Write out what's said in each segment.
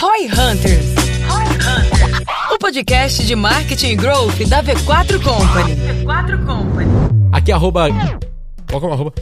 Roy Hunters. O podcast de marketing e growth da V4 Company. V4 Company. Aqui é arroba. Qual que é o arroba?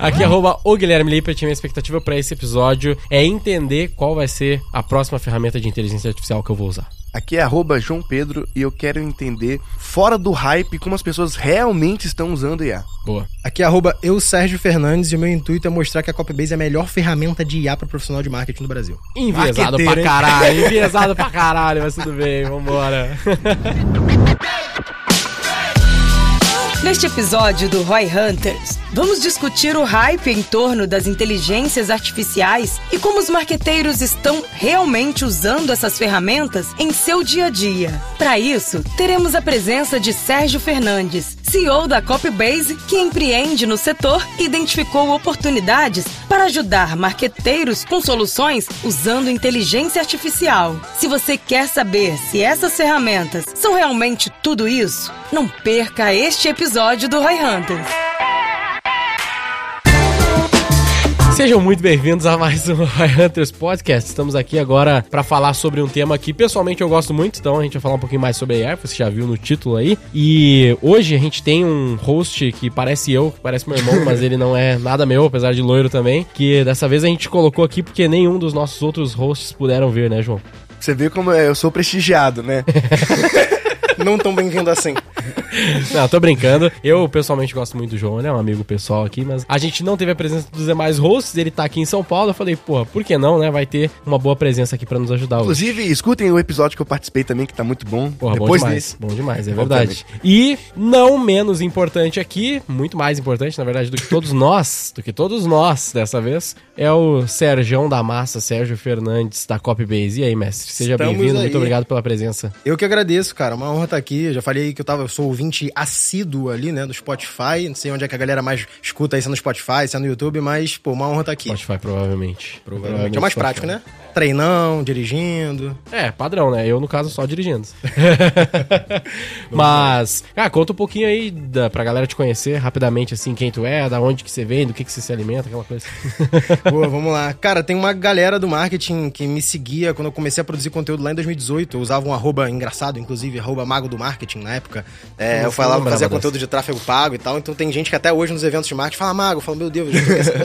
Aqui é arroba o Guilherme Lippert. Minha expectativa para esse episódio é entender qual vai ser a próxima ferramenta de inteligência artificial que eu vou usar. Aqui é arroba João Pedro e eu quero entender, fora do hype, como as pessoas realmente estão usando IA. Boa. Aqui é arroba eu, Sérgio Fernandes, e o meu intuito é mostrar que a Copybase é a melhor ferramenta de IA para profissional de marketing no Brasil. Enviesado pra caralho, enviesado pra caralho, mas tudo bem, vambora. Neste episódio do Roy Hunters, vamos discutir o hype em torno das inteligências artificiais e como os marqueteiros estão realmente usando essas ferramentas em seu dia a dia. Para isso, teremos a presença de Sérgio Fernandes, CEO da Copybase, que empreende no setor e identificou oportunidades para ajudar marqueteiros com soluções usando inteligência artificial. Se você quer saber se essas ferramentas são realmente tudo isso, não perca este episódio do Roy Hunters. Sejam muito bem-vindos a mais um Roy Hunters Podcast. Estamos aqui agora para falar sobre um tema que pessoalmente eu gosto muito, então a gente vai falar um pouquinho mais sobre AI, você já viu no título aí. E hoje a gente tem um host que parece eu, que parece meu irmão, mas ele não é nada meu, apesar de loiro também, que dessa vez a gente colocou aqui porque nenhum dos nossos outros hosts puderam vir, né, João? Você vê como eu sou prestigiado, né? Não tão bem-vindo assim. Não, tô brincando. Eu pessoalmente gosto muito do João, ele é um amigo pessoal aqui, mas a gente não teve a presença dos demais hosts, ele tá aqui em São Paulo. Eu falei, porra, por que não, né? Vai ter uma boa presença aqui pra nos ajudar hoje. Inclusive, escutem o episódio que eu participei também, que tá muito bom. Porra, bom Depois demais. desse. Bom demais, é verdade. E não menos importante aqui, muito mais importante, na verdade, do que todos nós, do que todos nós dessa vez, é o Serjão da Massa, Sérgio Fernandes, da Copybase. E aí, mestre? Seja bem-vindo, muito obrigado pela presença. Eu que agradeço, cara. Uma honra estar aqui. Eu já falei que eu tava, eu sou ouvinte assíduo ali, né, do Spotify. Não sei onde é que a galera mais escuta aí, se é no Spotify, se é no YouTube, mas, pô, uma honra estar aqui. Spotify, provavelmente. Provavelmente é mais prático, né? Treinão, dirigindo. É, padrão, né? Eu, no caso, só dirigindo. Mas, cara, conta um pouquinho aí da, pra galera te conhecer rapidamente, assim, quem tu é, da onde que você vem, do que que você se alimenta, aquela coisa. Boa, vamos lá. Cara, tem uma galera do marketing que me seguia quando eu comecei a produzir conteúdo lá em 2018. Eu usava um arroba engraçado, inclusive, arroba mago do marketing na época. É, eu falava, eu lembrava fazia conteúdo de tráfego pago e tal. Então tem gente que até hoje nos eventos de marketing fala, mago, fala, meu Deus,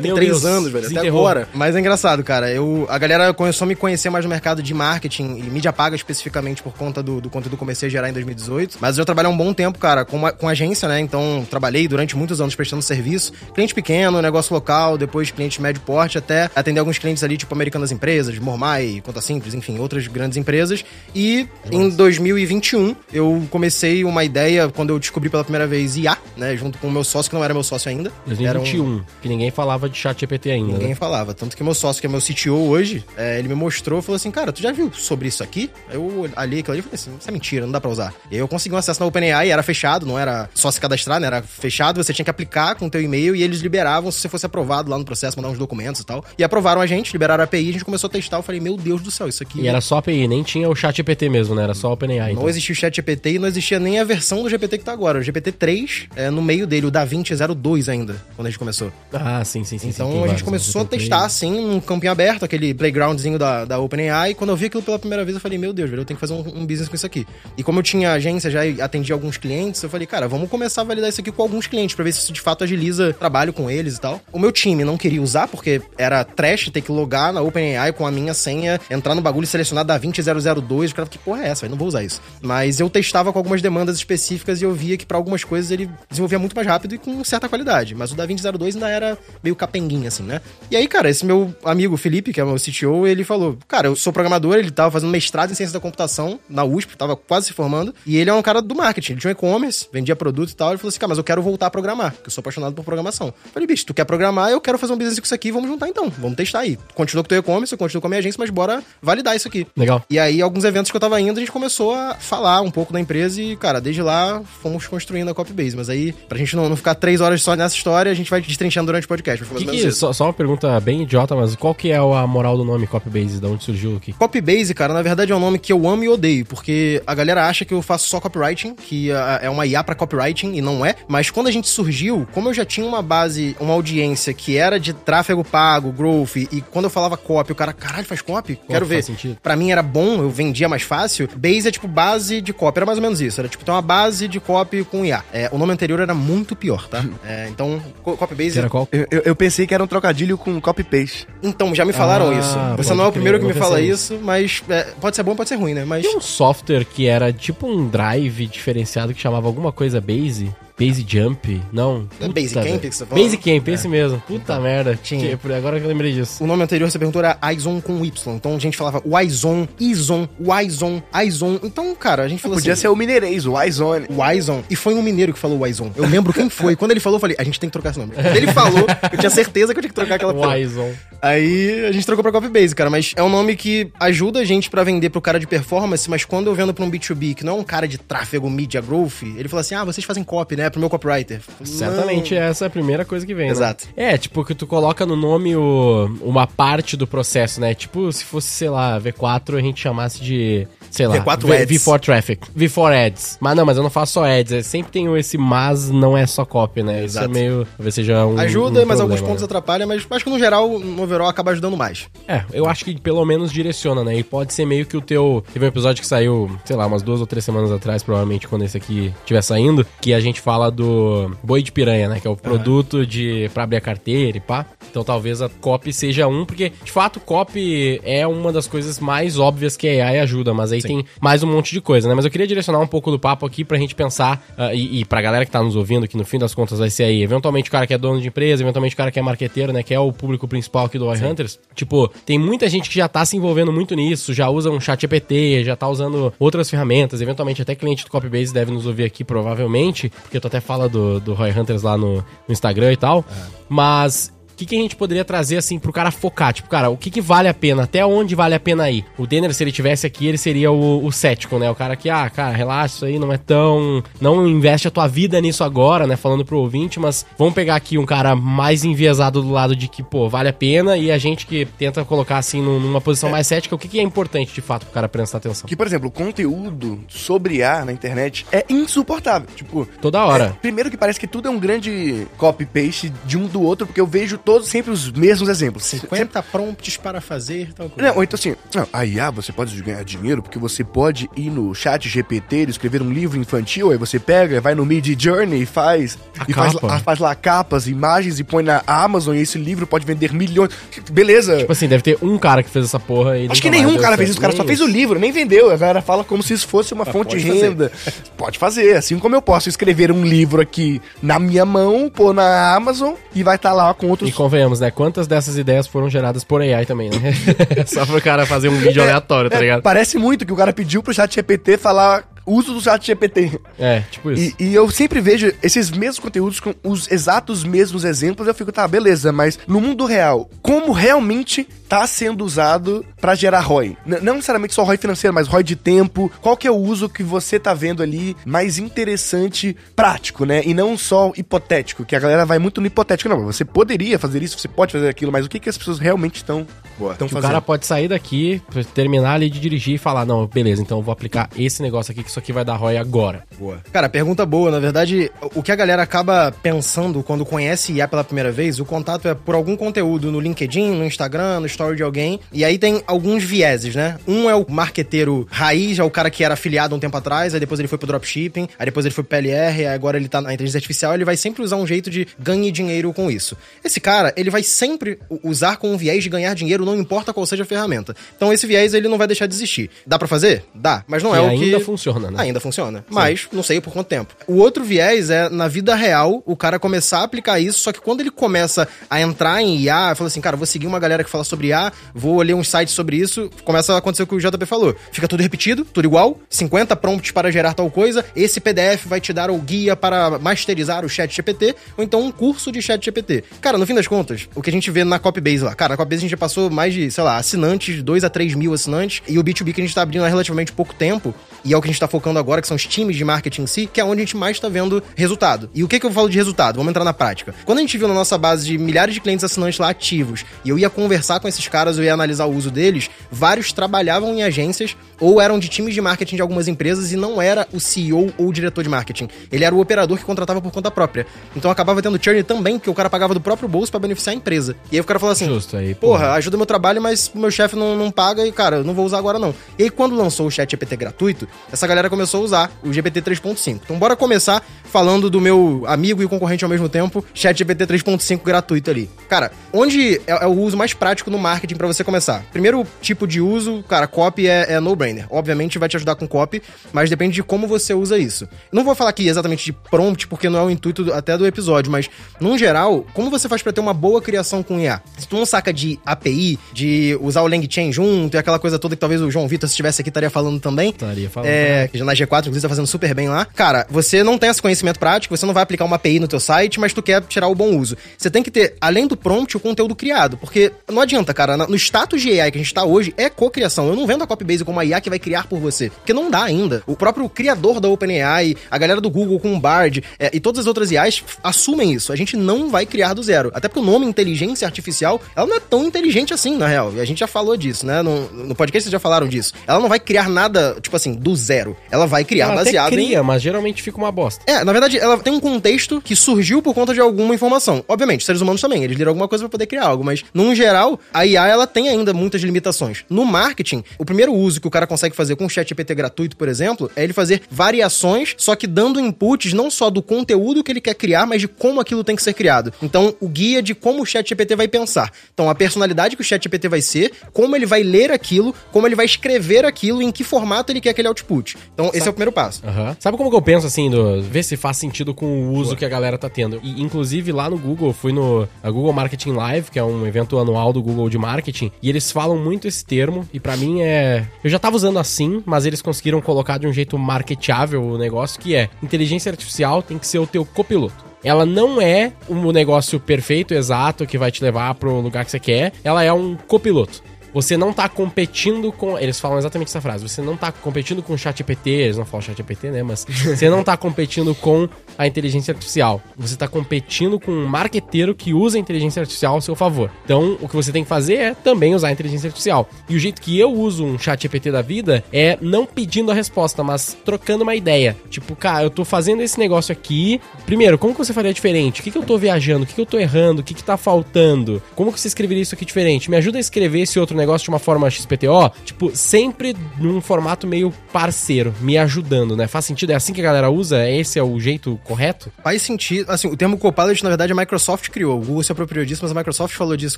tem três Deus, anos, velho, até agora. Mas é engraçado, cara. Eu, a galera começou a me conhecer mais no mercado de marketing e mídia paga especificamente por conta do, do conteúdo que comecei a gerar em 2018. Mas eu já trabalhei há um bom tempo, cara, com, uma- com agência, né? Então trabalhei durante muitos anos prestando serviço. Cliente pequeno, negócio local, depois cliente médio porte, até atender alguns clientes ali, tipo Americanas Empresas, Mormai, Conta Simples, enfim, outras grandes empresas. E em 2021 eu comecei uma ideia quando eu descobri pela primeira vez IA, né? Junto com o meu sócio, que não era meu sócio ainda. Era um- 2021, que ninguém falava de chat GPT ainda, Ninguém né? falava. Tanto que meu sócio, que é meu CTO hoje, é, ele me mostrou e falou assim: Cara, tu já viu sobre isso aqui? Eu ali aquilo ali e falei assim: Isso é mentira, não dá pra usar. E aí eu consegui um acesso na OpenAI, era fechado, não era só se cadastrar, né? Era fechado, você tinha que aplicar com o teu e-mail e eles liberavam se você fosse aprovado lá no processo, mandar uns documentos e tal. E aprovaram a gente, liberaram a API, a gente começou a testar. Eu falei: Meu Deus do céu, isso aqui. E era só API, nem tinha o chat GPT mesmo, né? Era só OpenAI. Não Então. existia o chat GPT e não existia nem a versão do GPT que tá agora. O GPT 3, é, no meio dele, o DaVinci 02 ainda, quando a gente começou. Ah, sim, sim, sim. sim, Então tem a gente vários, começou a testar assim, num campinho aberto, aquele playgroundzinho da, da OpenAI. Quando eu vi aquilo pela primeira vez, eu falei, meu Deus, velho, eu tenho que fazer um, um business com isso aqui. E como eu tinha agência já atendia alguns clientes, eu falei, cara, vamos começar a validar isso aqui com alguns clientes, pra ver se isso de fato agiliza trabalho com eles e tal. O meu time não queria usar, porque era trash ter que logar na OpenAI com a minha senha, entrar no bagulho e selecionar da 20002. O cara, que porra é essa? Eu não vou usar isso. Mas eu testava com algumas demandas específicas e eu via que pra algumas coisas ele desenvolvia muito mais rápido e com certa qualidade. Mas o da 2002 ainda era meio capenguinha, assim, né? E aí, cara, esse meu amigo Felipe, que é o meu CTO, ele falou: Cara, eu sou programador, ele tava fazendo mestrado em ciência da computação na USP, tava quase se formando. E ele é um cara do marketing, ele tinha um e-commerce, vendia produto e tal. Ele falou assim: Cara, mas eu quero voltar a programar, porque eu sou apaixonado por programação. Eu falei, bicho, tu quer programar, eu quero fazer um business com isso aqui, vamos juntar então. Vamos testar aí. Continua com o teu e-commerce, eu continuo com a minha agência, mas bora validar isso aqui. Legal. E aí, alguns eventos que eu tava indo, a gente começou a falar um pouco da empresa e, cara, desde lá fomos construindo a Copybase. Mas aí, pra gente não, não ficar três horas só nessa história, a gente vai destrinchando durante o podcast. Que que, só, só uma pergunta bem idiota, mas qual que é a moral do nome Copybase? Copybase? Da onde surgiu aqui? Copybase, cara, na verdade é um nome que eu amo e odeio, porque a galera acha que eu faço só copywriting, que uh, é uma IA pra copywriting, e não é. Mas quando a gente surgiu, como eu já tinha uma base, uma audiência que era de tráfego pago, growth, e quando eu falava copy, o cara, caralho, faz copy? Quero ver. Pra mim era bom, eu vendia mais fácil. Base é tipo base de copy, era mais ou menos isso. Era tipo ter uma base de copy com IA. É, o nome anterior era muito pior, tá? É, então, co- Copybase era qual? Eu, eu- eu pensei que era um trocadilho com copy-paste. Então, já me falaram Ah, isso. Você não é o primeiro que me fala isso, mas é, pode ser bom, pode ser ruim, né? Mas. Tem um software que era tipo um drive diferenciado que chamava alguma coisa Base? Base Jump? Não. É Base Camp que você tá falando? Base Camp, esse mesmo. Puta merda. Tinha. Que- agora que eu lembrei disso. O nome anterior você perguntou era Izon com Y. Então a gente falava Yzon, Izon, Yzon, Izon. Então, cara, a gente falou Podia assim. ser o Mineirês, o Izone. Yzon. E foi um mineiro que falou Yzon. Eu lembro quem foi. Quando ele falou, eu falei, a gente tem que trocar esse nome. Quando ele falou, eu tinha certeza que eu tinha que trocar aquela porra. Wison. Aí a gente trocou pra Copybase, cara. Mas é um nome que ajuda a gente pra vender pro cara de performance, mas quando eu vendo pra um B2B, que não é um cara de tráfego, media growth, ele fala assim: ah, vocês fazem copy, né? Pro meu copywriter. Certamente Não. essa é a primeira coisa que vem, né? Exato. É, tipo, que tu coloca no nome o- uma parte do processo, né? Tipo, se fosse, sei lá, V4, a gente chamasse de, sei lá, V4 V- Ads. V4 Traffic, V4 Ads. Mas não, mas eu não faço só Ads, é, sempre tem esse mas, não é só copy, né? Isso é Exato. meio, talvez seja um Ajuda, um mas alguns problema, pontos né? atrapalham, mas acho que no geral, no overall, acaba ajudando mais. É, eu acho que pelo menos direciona, né? E pode ser meio que o teu. Teve um episódio que saiu, sei lá, umas duas ou três semanas atrás, provavelmente, quando esse aqui estiver saindo, que a gente fala do boi de piranha, né? Que é o produto de pra abrir a carteira e pá. Então talvez a copy seja um, porque de fato copy é uma das coisas mais óbvias que a AI ajuda, mas aí tem mais um monte de coisa, né? Mas eu queria direcionar um pouco do papo aqui pra gente pensar, ah, e, e pra galera que tá nos ouvindo, que no fim das contas vai ser aí, eventualmente o cara que é dono de empresa, eventualmente o cara que é marqueteiro, né? Que é o público principal aqui do Oi Hunters. Tipo, tem muita gente que já tá se envolvendo muito nisso, já usa um chat GPT, já tá usando outras ferramentas, eventualmente até cliente do Copybase deve nos ouvir aqui, provavelmente, porque até fala do, do Roy Hunters lá no, no Instagram e tal. Mas o que, que a gente poderia trazer assim pro cara focar? Tipo, cara, o que, que vale a pena? Até onde vale a pena ir? O Denner, se ele tivesse aqui, ele seria o, o cético, né? O cara que, ah, cara, relaxa, isso aí não é tão. Não investe a tua vida nisso agora, né? Falando pro ouvinte, mas vamos pegar aqui um cara mais enviesado do lado de que, pô, vale a pena e a gente que tenta colocar assim num- numa posição mais cética, o que, que é importante de fato pro cara prestar atenção? Que, por exemplo, o conteúdo sobre IA na internet é insuportável. Tipo, Toda hora. É, primeiro que parece que tudo é um grande copy-paste de um do outro, porque eu vejo todos sempre os mesmos exemplos. Sempre- 50 prompts para fazer tal coisa. Não, ou então assim, não, a IA você pode ganhar dinheiro porque você pode ir no chat GPT e escrever um livro infantil, aí você pega, vai no Mid Journey e faz, A e faz, capa. lá- faz lá capas, imagens e põe na Amazon e esse livro pode vender milhões. Beleza. Tipo assim, deve ter um cara que fez essa porra e Acho que nenhum cara fez isso, o cara só fez o livro, nem vendeu. A galera fala como se isso fosse uma fonte de pode fazer. renda. Pode fazer, assim como eu posso escrever um livro aqui na minha mão, pôr na Amazon e vai estar lá com outros convenhamos, né? Quantas dessas ideias foram geradas por AI também, né? Só pro cara fazer um vídeo aleatório, tá É, ligado? Parece muito que o cara pediu pro chat GPT falar uso do chat GPT. É, tipo isso. E, e eu sempre vejo esses mesmos conteúdos com os exatos mesmos exemplos, eu fico, tá, beleza, mas no mundo real, como realmente tá sendo usado pra gerar ROI? N- não necessariamente só ROI financeiro, mas ROI de tempo. Qual que é o uso que você tá vendo ali mais interessante, prático, né? E não só hipotético, que a galera vai muito no hipotético. Não, você poderia fazer isso, você pode fazer aquilo, mas o que, que as pessoas realmente estão estão Que o cara pode sair daqui, terminar ali de dirigir e falar, não, beleza, então eu vou aplicar esse negócio aqui, que isso aqui vai dar ROI agora. Boa. Cara, pergunta boa. Na verdade, o que a galera acaba pensando quando conhece IA pela primeira vez, o contato é por algum conteúdo no LinkedIn, no Instagram, no story de alguém. E aí tem alguns vieses, né? Um é o marqueteiro raiz, é o cara que era afiliado um tempo atrás, aí depois ele foi pro dropshipping, aí depois ele foi pro PLR, aí agora ele tá na inteligência artificial, ele vai sempre usar um jeito de ganhe dinheiro com isso. Esse cara, ele vai sempre usar com um viés de ganhar dinheiro, não importa qual seja a ferramenta. Então esse viés ele não vai deixar de existir. Dá pra fazer? Dá, mas não é o que ainda funciona, né? Ainda funciona. Mas não sei por quanto tempo. O outro viés é, na vida real, o cara começar a aplicar isso, só que quando ele começa a entrar em IA, fala assim, cara, vou seguir uma galera que fala sobre IA, vou ler uns sites sobre isso, começa a acontecer o que o JP falou. Fica tudo repetido, tudo igual, 50 prompts para gerar tal coisa, esse PDF vai te dar o guia para masterizar o chat GPT, ou então um curso de chat GPT. Cara, no fim das contas, o que a gente vê na Copybase lá, cara, na Copybase a gente já passou mais de, sei lá, assinantes, 2 a 3 mil assinantes, e o B2B que a gente tá abrindo há relativamente pouco tempo, e é o que a gente tá focando agora, que são os times de marketing em si, que é onde a gente mais tá vendo resultado. E o que que eu falo de resultado? Vamos entrar na prática. Quando a gente viu na nossa base de milhares de clientes assinantes lá ativos, e eu ia conversar com esses caras, eu ia analisar o uso deles, vários trabalhavam em agências ou eram de times de marketing de algumas empresas e não era o CEO ou o diretor de marketing. Ele era o operador que contratava por conta própria. Então acabava tendo churn também, porque o cara pagava do próprio bolso para beneficiar a empresa. E aí o cara falou assim: Justo aí, porra, porra. ajuda meu trabalho, mas meu chefe não, não paga e, cara, eu não vou usar agora não. E aí quando lançou o chat GPT gratuito, essa galera começou a usar o GPT 3.5. Então bora começar falando do meu amigo e concorrente ao mesmo tempo, chat GPT 3.5 gratuito ali. Cara, onde é, é o uso mais prático no marketing para você começar? Primeiro tipo de uso, cara, copy é, é no-brainer. Obviamente vai te ajudar com copy, mas depende de como você usa isso. Não vou falar aqui exatamente de prompt, porque não é o intuito do- até do episódio, mas, num geral, como você faz pra ter uma boa criação com IA? Se tu não saca de API, de usar o LangChain junto e aquela coisa toda que talvez o João Vitor, se estivesse aqui, estaria falando também. Estaria falando, É, que já na G4, inclusive, tá fazendo super bem lá. Cara, você não tem esse conhecimento prático, você não vai aplicar uma API no teu site, mas tu quer tirar o bom uso. Você tem que ter, além do prompt, o conteúdo criado. Porque não adianta, cara, no status de AI que a gente tá hoje, é co-criação. Eu não vendo a Copybase como uma IA que vai criar por você. Porque não dá ainda. O próprio criador da OpenAI, a galera do Google com o Bard é, e todas as outras IAs assumem isso. A gente não vai criar do zero. Até porque o nome inteligência artificial, ela não é tão inteligente assim, na real. E a gente já falou disso, né? No, no podcast vocês já falaram disso. Ela não vai criar nada, tipo assim, do zero. Ela vai criar Ela até baseado em cria, mas geralmente fica uma bosta. é, na verdade, ela tem um contexto que surgiu por conta de alguma informação. Obviamente, seres humanos também, eles leram alguma coisa pra poder criar algo, mas, num geral, a IA, ela tem ainda muitas limitações. No marketing, o primeiro uso que o cara consegue fazer com o chat GPT gratuito, por exemplo, é ele fazer variações, só que dando inputs não só do conteúdo que ele quer criar, mas de como aquilo tem que ser criado. Então, o guia de como o chat GPT vai pensar. Então, a personalidade que o chat GPT vai ser, como ele vai ler aquilo, como ele vai escrever aquilo, em que formato ele quer aquele output. Então, esse é o primeiro passo. Aham. Sabe como que eu penso assim, do, ver se faz sentido com o uso que a galera tá tendo? E, inclusive, lá no Google, fui no a Google Marketing Live, que é um evento anual do Google de marketing, e eles falam muito esse termo, e pra mim é. Eu já tava usando assim, mas eles conseguiram colocar de um jeito marketável o negócio, que é inteligência artificial tem que ser o teu copiloto. Ela não é um negócio perfeito, exato, que vai te levar pro lugar que você quer. Ela é um copiloto. Você não tá competindo com. Eles falam exatamente essa frase. Você não tá competindo com o chat GPT, eles não falam chat GPT, né? Mas você não tá competindo com a inteligência artificial. Você tá competindo com um marqueteiro que usa a inteligência artificial ao seu favor. Então, o que você tem que fazer é também usar a inteligência artificial. E o jeito que eu uso um chat GPT da vida é não pedindo a resposta, mas trocando uma ideia. Tipo, cara, eu tô fazendo esse negócio aqui. Primeiro, como que você faria diferente? O que, que eu tô viajando? O que, que eu tô errando? O que, que tá faltando? Como que você escreveria isso aqui diferente? Me ajuda a escrever esse outro negócio de uma forma XPTO? Tipo, sempre num formato meio parceiro, me ajudando, né? Faz sentido? É assim que a galera usa? Esse é o jeito correto? Faz sentido. Assim, o termo Copilot, na verdade, a Microsoft criou. O Google se apropriou disso, mas a Microsoft falou disso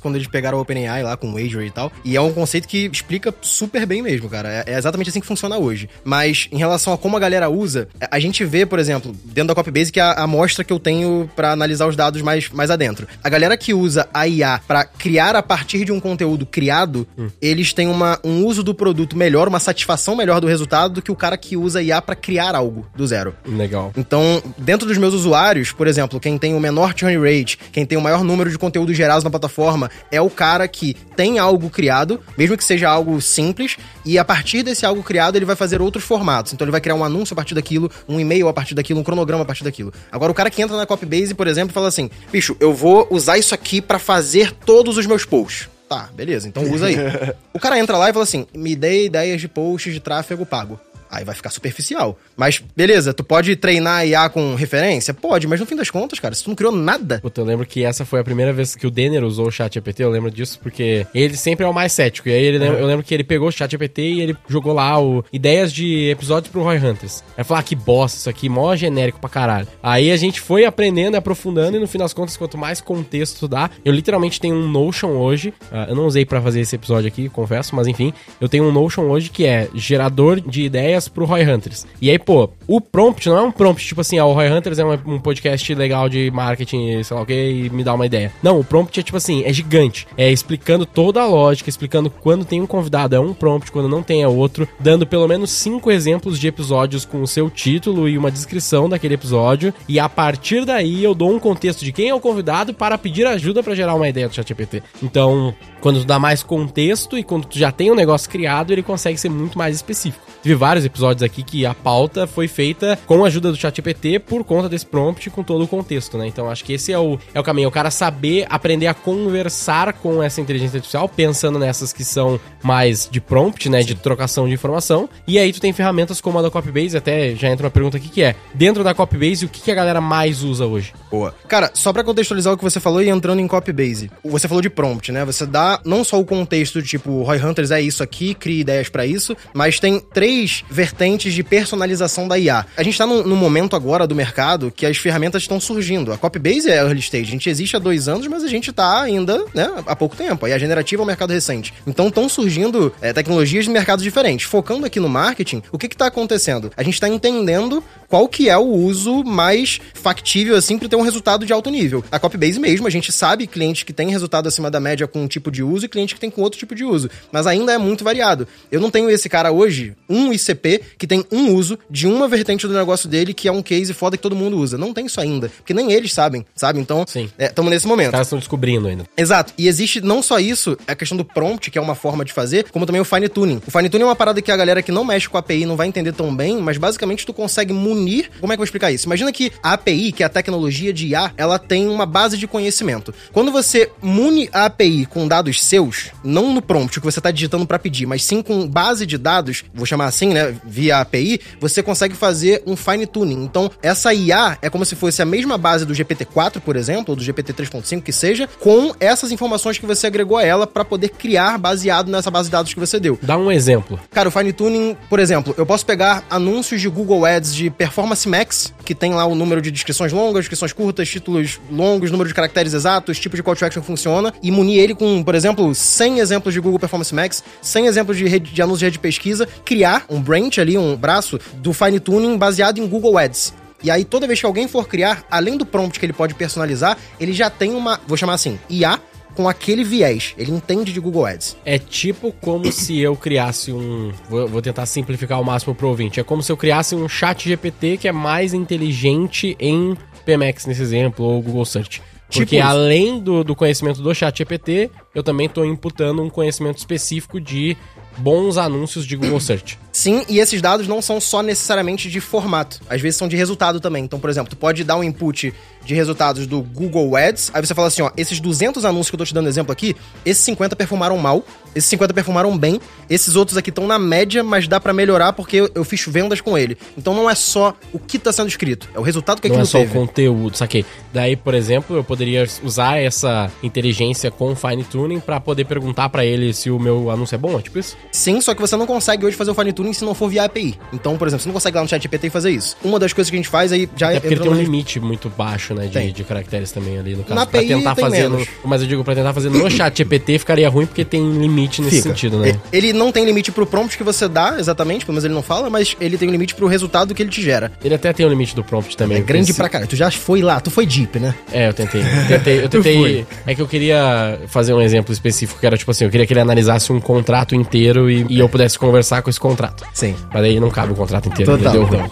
quando eles pegaram o OpenAI lá com o Azure e tal. E é um conceito que explica super bem mesmo, cara. É, é exatamente assim que funciona hoje. Mas em relação a como a galera usa, a gente vê, por exemplo, dentro da Copybase, que é a amostra que eu tenho pra analisar os dados mais, mais adentro. A galera que usa a IA pra criar a partir de um conteúdo criado, eles têm uma, um uso do produto melhor, uma satisfação melhor do resultado do que o cara que usa IA pra criar algo do zero. Legal. Então, dentro dos meus usuários, por exemplo, quem tem o menor churn rate, quem tem o maior número de conteúdos gerados na plataforma, é o cara que tem algo criado, mesmo que seja algo simples, e a partir desse algo criado ele vai fazer outros formatos. Então ele vai criar um anúncio a partir daquilo, um e-mail a partir daquilo, um cronograma a partir daquilo. Agora o cara que entra na Copybase, por exemplo, fala assim: "Bicho, eu vou usar isso aqui pra fazer todos os meus posts". Tá, beleza, então usa aí. o cara entra lá e fala assim: "Me dê ideias de posts de tráfego pago". Aí vai ficar superficial. Mas, beleza, tu pode treinar a IA com referência? Pode, mas no fim das contas, cara, se tu não criou nada. Puta, eu lembro que essa foi a primeira vez que o Denner usou o chat GPT, eu lembro disso porque ele sempre é o mais cético. E aí ele lembra- eu lembro que ele pegou o chat GPT e ele jogou lá o ideias de episódios pro Roy Hunters. Aí falou, ah, que bosta isso aqui, mó genérico pra caralho. Aí a gente foi aprendendo, aprofundando e no fim das contas, quanto mais contexto dá, eu literalmente tenho um Notion hoje, ah, eu não usei pra fazer esse episódio aqui, confesso, mas enfim, eu tenho um Notion hoje que é gerador de ideias ideias pro Roy Hunters. E aí, pô, o prompt não é um prompt tipo assim, ó, o Roy Hunters é um, um podcast legal de marketing, sei lá o que, e me dá uma ideia. Não, o prompt é tipo assim, é gigante. É explicando toda a lógica, explicando quando tem um convidado é um prompt, quando não tem é outro, dando pelo menos cinco exemplos de episódios com o seu título e uma descrição daquele episódio. E a partir daí eu dou um contexto de quem é o convidado para pedir ajuda para gerar uma ideia do ChatGPT. Então, quando tu dá mais contexto e quando tu já tem um negócio criado, ele consegue ser muito mais específico. Tive vários episódios aqui que a pauta foi feita com a ajuda do ChatGPT por conta desse prompt com todo o contexto, né? Então acho que esse é o, é o caminho. O cara saber aprender a conversar com essa inteligência artificial, pensando nessas que são mais de prompt, né? De trocação de informação. E aí tu tem ferramentas como a da Copybase, até já entra uma pergunta aqui que é: dentro da Copybase, o que, que a galera mais usa hoje? Boa. Cara, só para contextualizar o que você falou e entrando em Copybase, você falou de prompt, né? Você dá não só o contexto, tipo, Roy Hunters é isso aqui, cria ideias para isso, mas tem três vertentes de personalização da IA. A gente tá num, num, momento agora do mercado que as ferramentas estão surgindo. A Copybase é early stage, a gente existe há dois anos, mas a gente tá ainda, né, há pouco tempo. E a generativa é um mercado recente. Então estão surgindo é, tecnologias de mercados diferentes. Focando aqui no marketing, o que que tá acontecendo? A gente tá entendendo qual que é o uso mais factível, assim, para ter um resultado de alto nível. A Copybase mesmo, a gente sabe clientes que têm resultado acima da média com um tipo de uso e cliente que tem com outro tipo de uso. Mas ainda é muito variado. Eu não tenho esse cara hoje, um ICP, que tem um uso de uma vertente do negócio dele, que é um case foda que todo mundo usa. Não tem isso ainda. Porque nem eles sabem, sabe? Então, estamos é, nesse momento. Os caras estão descobrindo ainda. Exato. E existe não só isso, a questão do prompt, que é uma forma de fazer, como também o fine tuning. O fine tuning é uma parada que a galera que não mexe com a API não vai entender tão bem, mas basicamente tu consegue munir. Como é que eu vou explicar isso? Imagina que a API, que é a tecnologia de IA, ela tem uma base de conhecimento. Quando você mune a API com dados seus, não no prompt que você está digitando para pedir, mas sim com base de dados, vou chamar assim, né, via API, você consegue fazer um fine tuning. Então, essa IA é como se fosse a mesma base do GPT-4, por exemplo, ou do GPT 3.5 que seja, com essas informações que você agregou a ela para poder criar baseado nessa base de dados que você deu. Dá um exemplo. Cara, o fine tuning, por exemplo, eu posso pegar anúncios de Google Ads de Performance Max, que tem lá o número de descrições longas, descrições curtas, títulos longos, número de caracteres exatos, tipo de call to action funciona, e munir ele com, por exemplo, 100 exemplos de Google Performance Max, 100 exemplos de, rede, de anúncios de rede de pesquisa, criar um branch ali, um braço do fine tuning baseado em Google Ads. E aí, toda vez que alguém for criar, além do prompt que ele pode personalizar, ele já tem uma, vou chamar assim, IA com aquele viés. Ele entende de Google Ads. É tipo como se eu criasse um. Vou, vou, tentar simplificar ao máximo pro ouvinte. É como se eu criasse um chat GPT que é mais inteligente em PMX nesse exemplo, ou Google Search. Porque tipo além do, do conhecimento do chat GPT, eu também estou imputando um conhecimento específico de bons anúncios de Google Search. Sim, e esses dados não são só necessariamente de formato, às vezes são de resultado também. Então, por exemplo, tu pode dar um input de resultados do Google Ads, aí você fala assim, ó, esses 200 anúncios que eu tô te dando exemplo aqui, esses 50 perfumaram mal, esses 50 perfumaram bem, esses outros aqui estão na média, mas dá para melhorar porque eu, fiz vendas com ele. Então não é só o que tá sendo escrito, é o resultado que aquilo teve. Não é só teve. o conteúdo, saquei. Daí, por exemplo, eu poderia usar essa inteligência com fine tuning para poder perguntar para ele se o meu anúncio é bom, é tipo isso? Sim, só que você não consegue hoje fazer o fine tuning se não for via API. Então, por exemplo, você não consegue lá no chat GPT e fazer isso. Uma das coisas que a gente faz aí já é porque ele tem um limite muito baixo, né, de, de, caracteres também ali no caso. Na pra API tentar fazer no, mas eu digo para tentar fazer no chat GPT ficaria ruim porque tem limite nesse Fica. sentido, né? Ele não tem limite pro prompt que você dá, exatamente, pelo menos ele não fala, mas ele tem um limite pro resultado que ele te gera. Ele até tem um limite do prompt também. É grande esse... pra caralho. Tu já foi lá, tu foi deep, né? É, eu tentei. Eu tentei, eu tentei é que eu queria fazer um exemplo específico que era tipo assim, eu queria que ele analisasse um contrato inteiro e, e eu pudesse conversar com esse contrato. Sim. Mas aí não cabe o contrato inteiro. Total, deu ruim.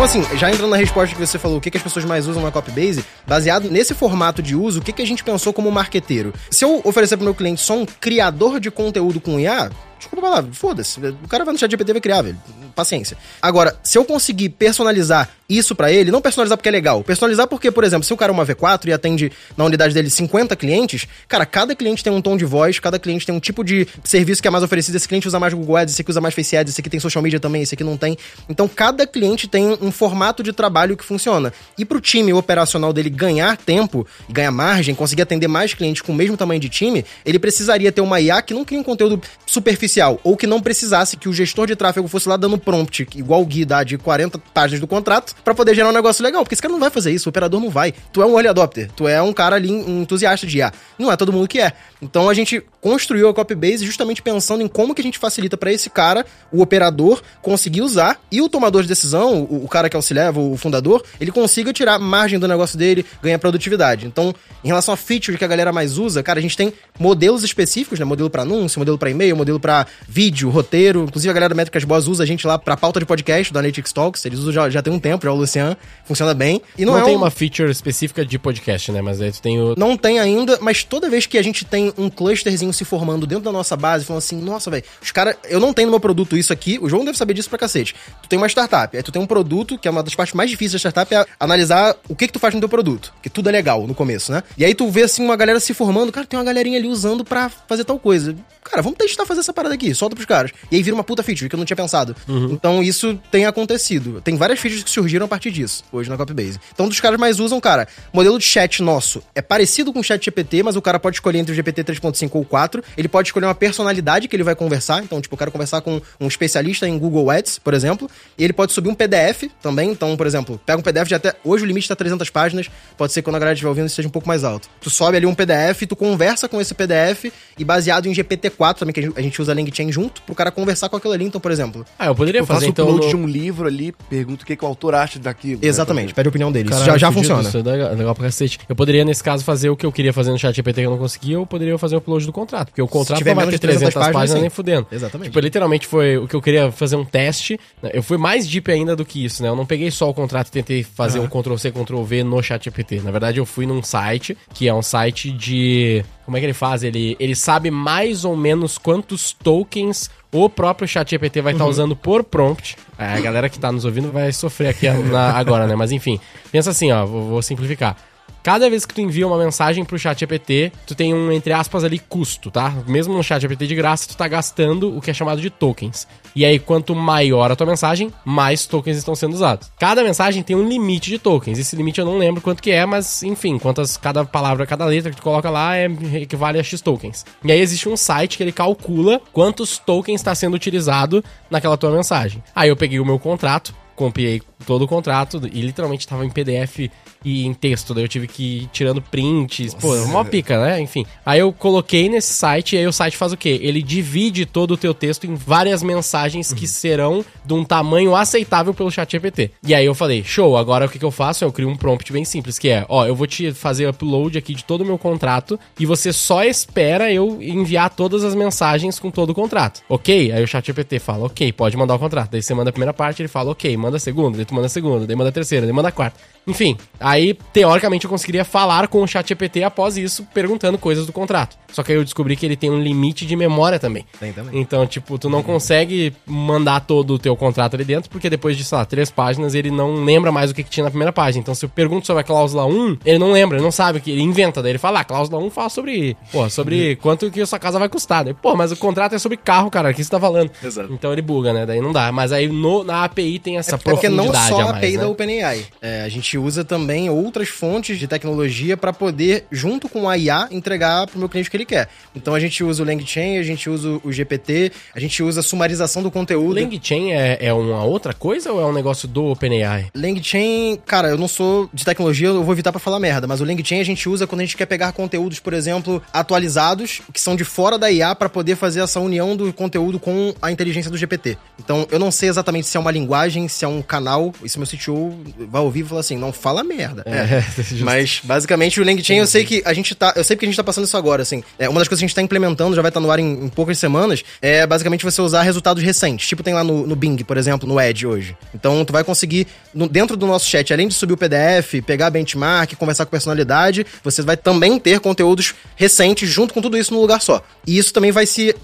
Então, assim, já entrando na resposta que você falou, o que, que as pessoas mais usam na Copybase, baseado nesse formato de uso, o que, que a gente pensou como marqueteiro? Se eu oferecer para o meu cliente só um criador de conteúdo com IA, Desculpa a palavra, foda-se. O cara vai no chat GPT e vai criar, velho. Paciência. Agora, se eu conseguir personalizar isso para ele, não personalizar porque é legal, personalizar porque, por exemplo, se o cara é uma V4 e atende na unidade dele 50 clientes, cara, cada cliente tem um tom de voz, cada cliente tem um tipo de serviço que é mais oferecido. Esse cliente usa mais Google Ads, esse aqui usa mais Face Ads, esse aqui tem social media também, esse aqui não tem. Então, cada cliente tem um formato de trabalho que funciona. E pro time operacional dele ganhar tempo, ganhar margem, conseguir atender mais clientes com o mesmo tamanho de time, ele precisaria ter uma IA que não cria um conteúdo superficial ou que não precisasse que o gestor de tráfego fosse lá dando prompt igual o Gui dá de 40 páginas do contrato pra poder gerar um negócio legal. Porque esse cara não vai fazer isso, o operador não vai. Tu é um early adopter, tu é um cara ali, um entusiasta de IA. Não é todo mundo que é. Então a gente construiu a Copybase justamente pensando em como que a gente facilita pra esse cara, o operador, conseguir usar e o tomador de decisão, o, o cara que auxilia, o fundador, ele consiga tirar margem do negócio dele, ganhar produtividade. Então, em relação a feature que a galera mais usa, cara, a gente tem modelos específicos, né? Modelo pra anúncio, modelo pra e-mail, modelo pra vídeo, roteiro. Inclusive a galera da Métricas Boas usa a gente lá pra pauta de podcast do Analytics Talks. Eles usam já, já tem um tempo, já o Luciano. Funciona bem. E não, não é tem um... uma feature específica de podcast, né? Mas aí tu tem o... Não tem ainda, mas toda vez que a gente tem um clusterzinho se formando dentro da nossa base, falando assim, nossa, velho, os caras, eu não tenho no meu produto isso aqui, o João deve saber disso pra cacete. Tu tem uma startup, aí tu tem um produto, que é uma das partes mais difíceis da startup, é analisar o que que tu faz no teu produto. Que tudo é legal no começo, né? E aí tu vê, assim, uma galera se formando, cara, tem uma galerinha ali usando pra fazer tal coisa. Cara, vamos testar fazer essa parada aqui, solta pros caras. E aí vira uma puta feature que eu não tinha pensado. Uhum. Então isso tem acontecido. Tem várias features que surgiram a partir disso, hoje na Copybase. Então, um dos caras mais usam, cara, modelo de chat nosso é parecido com o chat GPT, mas o cara pode escolher entre o GPT 3.5 ou 4. Ele pode escolher uma personalidade que ele vai conversar. Então, tipo, eu quero conversar com um especialista em Google Ads, por exemplo. E ele pode subir um PDF também. Então, por exemplo, pega um PDF de até. Hoje o limite tá 300 páginas. Pode ser que quando a galera estiver ouvindo seja um pouco mais alto. Tu sobe ali um PDF, tu conversa com esse PDF e baseado em GPT-4 também, que a gente usa a LangChain junto, pro cara conversar com aquilo ali. Então, por exemplo. Ah, eu poderia eu fazer então. upload no... de um livro ali, pergunto o que, que o autor acha daquilo. Né, Exatamente, pede a opinião dele. Caralho, isso já, já funciona. Isso é legal pra cacete. Eu poderia, nesse caso, fazer o que eu queria fazer no chat GPT que eu não conseguia, ou poderia fazer o upload do contrato. Porque o contrato não vai ter 300, 300 páginas, páginas nem fudendo. Exatamente. Tipo, literalmente foi o que eu queria fazer um teste. Né? Eu fui mais deep ainda do que isso, né? Eu não peguei só o contrato e tentei fazer uhum. um Ctrl-C, Ctrl-V no chat GPT. Na verdade, eu fui num site, que é um site de... Como é que ele faz? Ele, ele sabe mais ou menos quantos tokens o próprio ChatGPT vai estar tá uhum. usando por prompt. É, a galera que está nos ouvindo vai sofrer aqui na, agora, né? Mas enfim, pensa assim, ó, vou, vou simplificar. Cada vez que tu envia uma mensagem pro chat GPT, tu tem um, entre aspas, ali, custo, tá? Mesmo no chat GPT de graça, tu tá gastando o que é chamado de tokens. E aí, quanto maior a tua mensagem, mais tokens estão sendo usados. Cada mensagem tem um limite de tokens. Esse limite eu não lembro quanto que é, mas enfim, quantas cada palavra, cada letra que tu coloca lá é, equivale a X tokens. E aí existe um site que ele calcula quantos tokens está sendo utilizado naquela tua mensagem. Aí eu peguei o meu contrato, copiei todo o contrato e literalmente estava em PDF e em texto, daí eu tive que ir tirando prints, Nossa. pô, uma pica, né? Enfim. Aí eu coloquei nesse site e aí o site faz o quê? Ele divide todo o teu texto em várias mensagens uhum. que serão de um tamanho aceitável pelo chat GPT. E aí eu falei, show, agora o que, que eu faço? Eu crio um prompt bem simples, que é, ó, eu vou te fazer upload aqui de todo o meu contrato e você só espera eu enviar todas as mensagens com todo o contrato. Ok? Aí o chat GPT fala, ok, pode mandar o contrato. Daí você manda a primeira parte, ele fala, ok, manda a segunda, daí tu manda a segunda, daí manda a terceira, daí manda a quarta. Enfim, aí teoricamente eu conseguiria falar com o chat GPT após isso, perguntando coisas do contrato. Só que aí eu descobri que ele tem um limite de memória também. Tem também. Então, tipo, tu não consegue mandar todo o teu contrato ali dentro, porque depois de, sei lá, três páginas, ele não lembra mais o que, que tinha na primeira página. Então, se eu pergunto sobre a cláusula 1, ele não lembra, ele não sabe o que ele inventa. Daí ele fala, ah, a cláusula 1 fala sobre, pô, sobre quanto que a sua casa vai custar. Daí, pô, mas o contrato é sobre carro, cara, o que você tá falando? Exato. Então ele buga, né? Daí não dá. Mas aí no, na API tem essa é profundidade porque não só a, mais, API né? da OpenAI. É, a gente usa também outras fontes de tecnologia para poder, junto com a IA, entregar pro meu cliente o que ele quer. Então a gente usa o LangChain, a gente usa o GPT, a gente usa a sumarização do conteúdo. LangChain é, é uma outra coisa ou é um negócio do OpenAI? LangChain, cara, eu não sou de tecnologia, eu vou evitar para falar merda, mas o LangChain a gente usa quando a gente quer pegar conteúdos, por exemplo, atualizados, que são de fora da IA para poder fazer essa união do conteúdo com a inteligência do GPT. Então eu não sei exatamente se é uma linguagem, se é um canal, e se meu CTO vai ouvir e falar assim, não fala merda. É, é. Mas basicamente o LangChain eu sei que a gente tá, eu sei que a gente tá passando isso agora, assim. É, uma das coisas que a gente tá implementando, já vai estar tá no ar em, em, poucas semanas, é basicamente você usar resultados recentes. Tipo tem lá no, no Bing, por exemplo, no Edge hoje. Então tu vai conseguir, no, dentro do nosso chat, além de subir o PDF, pegar benchmark, conversar com personalidade, você vai também ter conteúdos recentes junto com tudo isso num lugar só. E isso também vai se.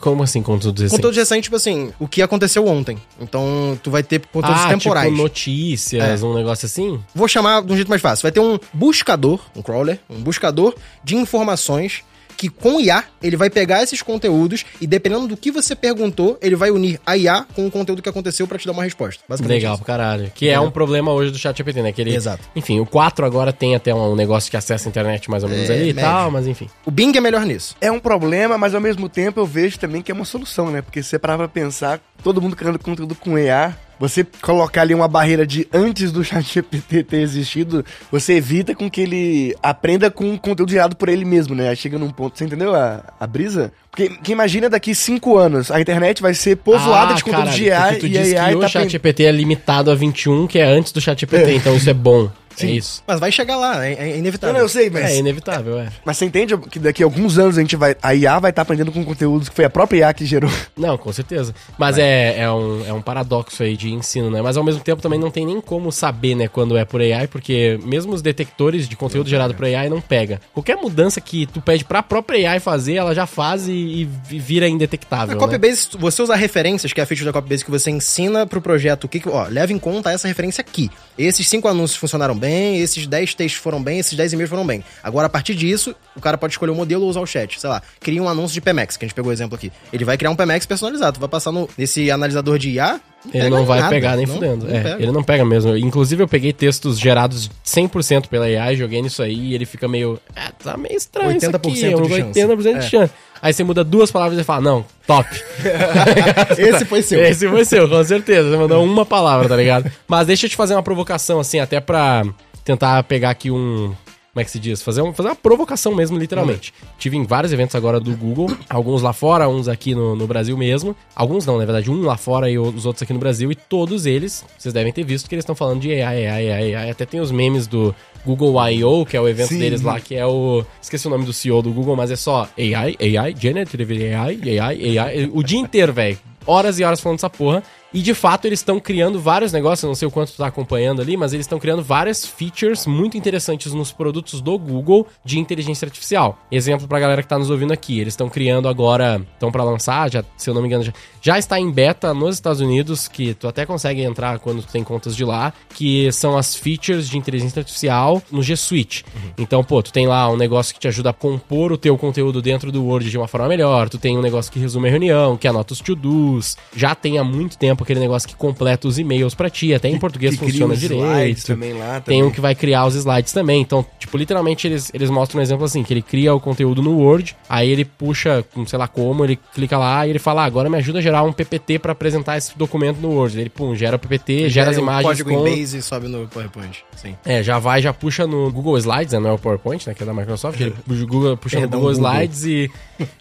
Como assim, conteúdos recentes? Conteúdos recentes, tipo assim, o que aconteceu ontem. Então tu vai ter conteúdos ah, temporais. Tipo notícias, é. um negócio assim? Vou chamar de um jeito mais fácil. Vai ter um buscador, um crawler, um buscador de informações que com IA, ele vai pegar esses conteúdos e dependendo do que você perguntou, ele vai unir a IA com o conteúdo que aconteceu pra te dar uma resposta. Basicamente Legal isso. caralho. Que é um problema hoje do chat GPT, né? Que ele, Exato. Enfim, o 4 agora tem até um negócio que acessa a internet mais ou menos É, ali e tal, mas enfim. O Bing é melhor nisso. É um problema, mas ao mesmo tempo eu vejo também que é uma solução, né? Porque se você parar pra pensar, todo mundo criando conteúdo com EA, você colocar ali uma barreira de antes do ChatGPT ter existido, você evita com que ele aprenda com conteúdo gerado por ele mesmo, né? Aí chega num ponto, você entendeu a, a brisa? Porque que imagina daqui cinco anos, a internet vai ser povoada Ah, de conteúdo de AI tu e AI que o tá chat aprendendo. GPT é limitado a 21, que é antes do chat GPT, então isso é bom. É Sim. isso. Mas vai chegar lá, é, é Não, inevitável. não, eu sei, mas... É inevitável, é. Mas você entende que daqui a alguns anos a gente vai. A IA vai estar aprendendo com conteúdos que foi a própria IA que gerou. Não, com certeza. Mas é, é, um, é um paradoxo aí de ensino, né? Mas ao mesmo tempo também não tem nem como saber, né, quando é por AI, porque mesmo os detectores de conteúdo gerado por AI não pega. Qualquer mudança que tu pede pra própria AI fazer, ela já faz e, e vira A indetectável. né? Copybase, você usa referências, que é a feature da Copybase que você ensina pro projeto o que, que ó, leva em conta essa referência aqui. Esses cinco anúncios funcionaram bem, esses 10 textos foram bem, esses 10 e-mails foram bem. Agora, a partir disso, o cara pode escolher o modelo ou usar o chat. Sei lá, cria um anúncio de PMX, que a gente pegou o exemplo aqui. Ele vai criar um PMX personalizado. Vai passar no, nesse analisador de IA. Ele não vai nada, pegar nem não- fudendo. não é, pega. ele não pega mesmo. Inclusive, eu peguei textos gerados 100% pela AI, joguei nisso aí e ele fica meio. É, tá meio estranho. isso aqui, 80% de chance. 80% de É. Aí você muda duas palavras e fala: Não, top. Esse foi seu. Esse foi seu, com certeza. Você mandou uma palavra, tá ligado? Mas deixa eu te fazer uma provocação, assim, até pra tentar pegar aqui um. Como é que se diz? Fazer, um, fazer uma provocação mesmo, literalmente. Tive em vários eventos agora do Google, alguns lá fora, uns aqui no, no Brasil mesmo. Alguns não, na verdade, um lá fora e os outros aqui no Brasil. E todos eles, vocês devem ter visto que eles estão falando de AI, AI, AI, AI. Até tem os memes do Google I.O., que é o evento Sim. deles lá, que é o. Esqueci o nome do CEO do Google, mas é só AI, AI, Generative AI, AI, AI. O dia inteiro, velho. Horas e horas falando dessa porra. E de fato eles estão criando vários negócios, não sei o quanto tu tá acompanhando ali, mas eles estão criando várias features muito interessantes nos produtos do Google de inteligência artificial. Exemplo pra galera que tá nos ouvindo aqui, eles estão criando agora, estão pra lançar, já, se eu não me engano, já, já está em beta nos Estados Unidos, que tu até consegue entrar quando tu tem contas de lá, que são as features de inteligência artificial no G Suite. Então, pô, tu tem lá um negócio que te ajuda a compor o teu conteúdo dentro do Word de uma forma melhor, tu tem um negócio que resume a reunião, que anota os to-dos, já tem há muito tempo aquele negócio que completa os e-mails pra ti, até em português que funciona direito. também lá, Tem também. um que vai criar os slides também. Então, tipo, literalmente eles, eles mostram um exemplo assim, que ele cria o conteúdo no Word, aí ele puxa, sei lá como, ele clica lá e ele fala, ah, agora me ajuda a gerar um PPT pra apresentar esse documento no Word. Ele, pum, gera o PPT, gera as o imagens código com... em Base e sobe no PowerPoint. Sim. É, já vai, já puxa no Google Slides, né? Não é o PowerPoint, né? Que é da Microsoft. Ele puxa, o Google, puxa no Google Google. Slides e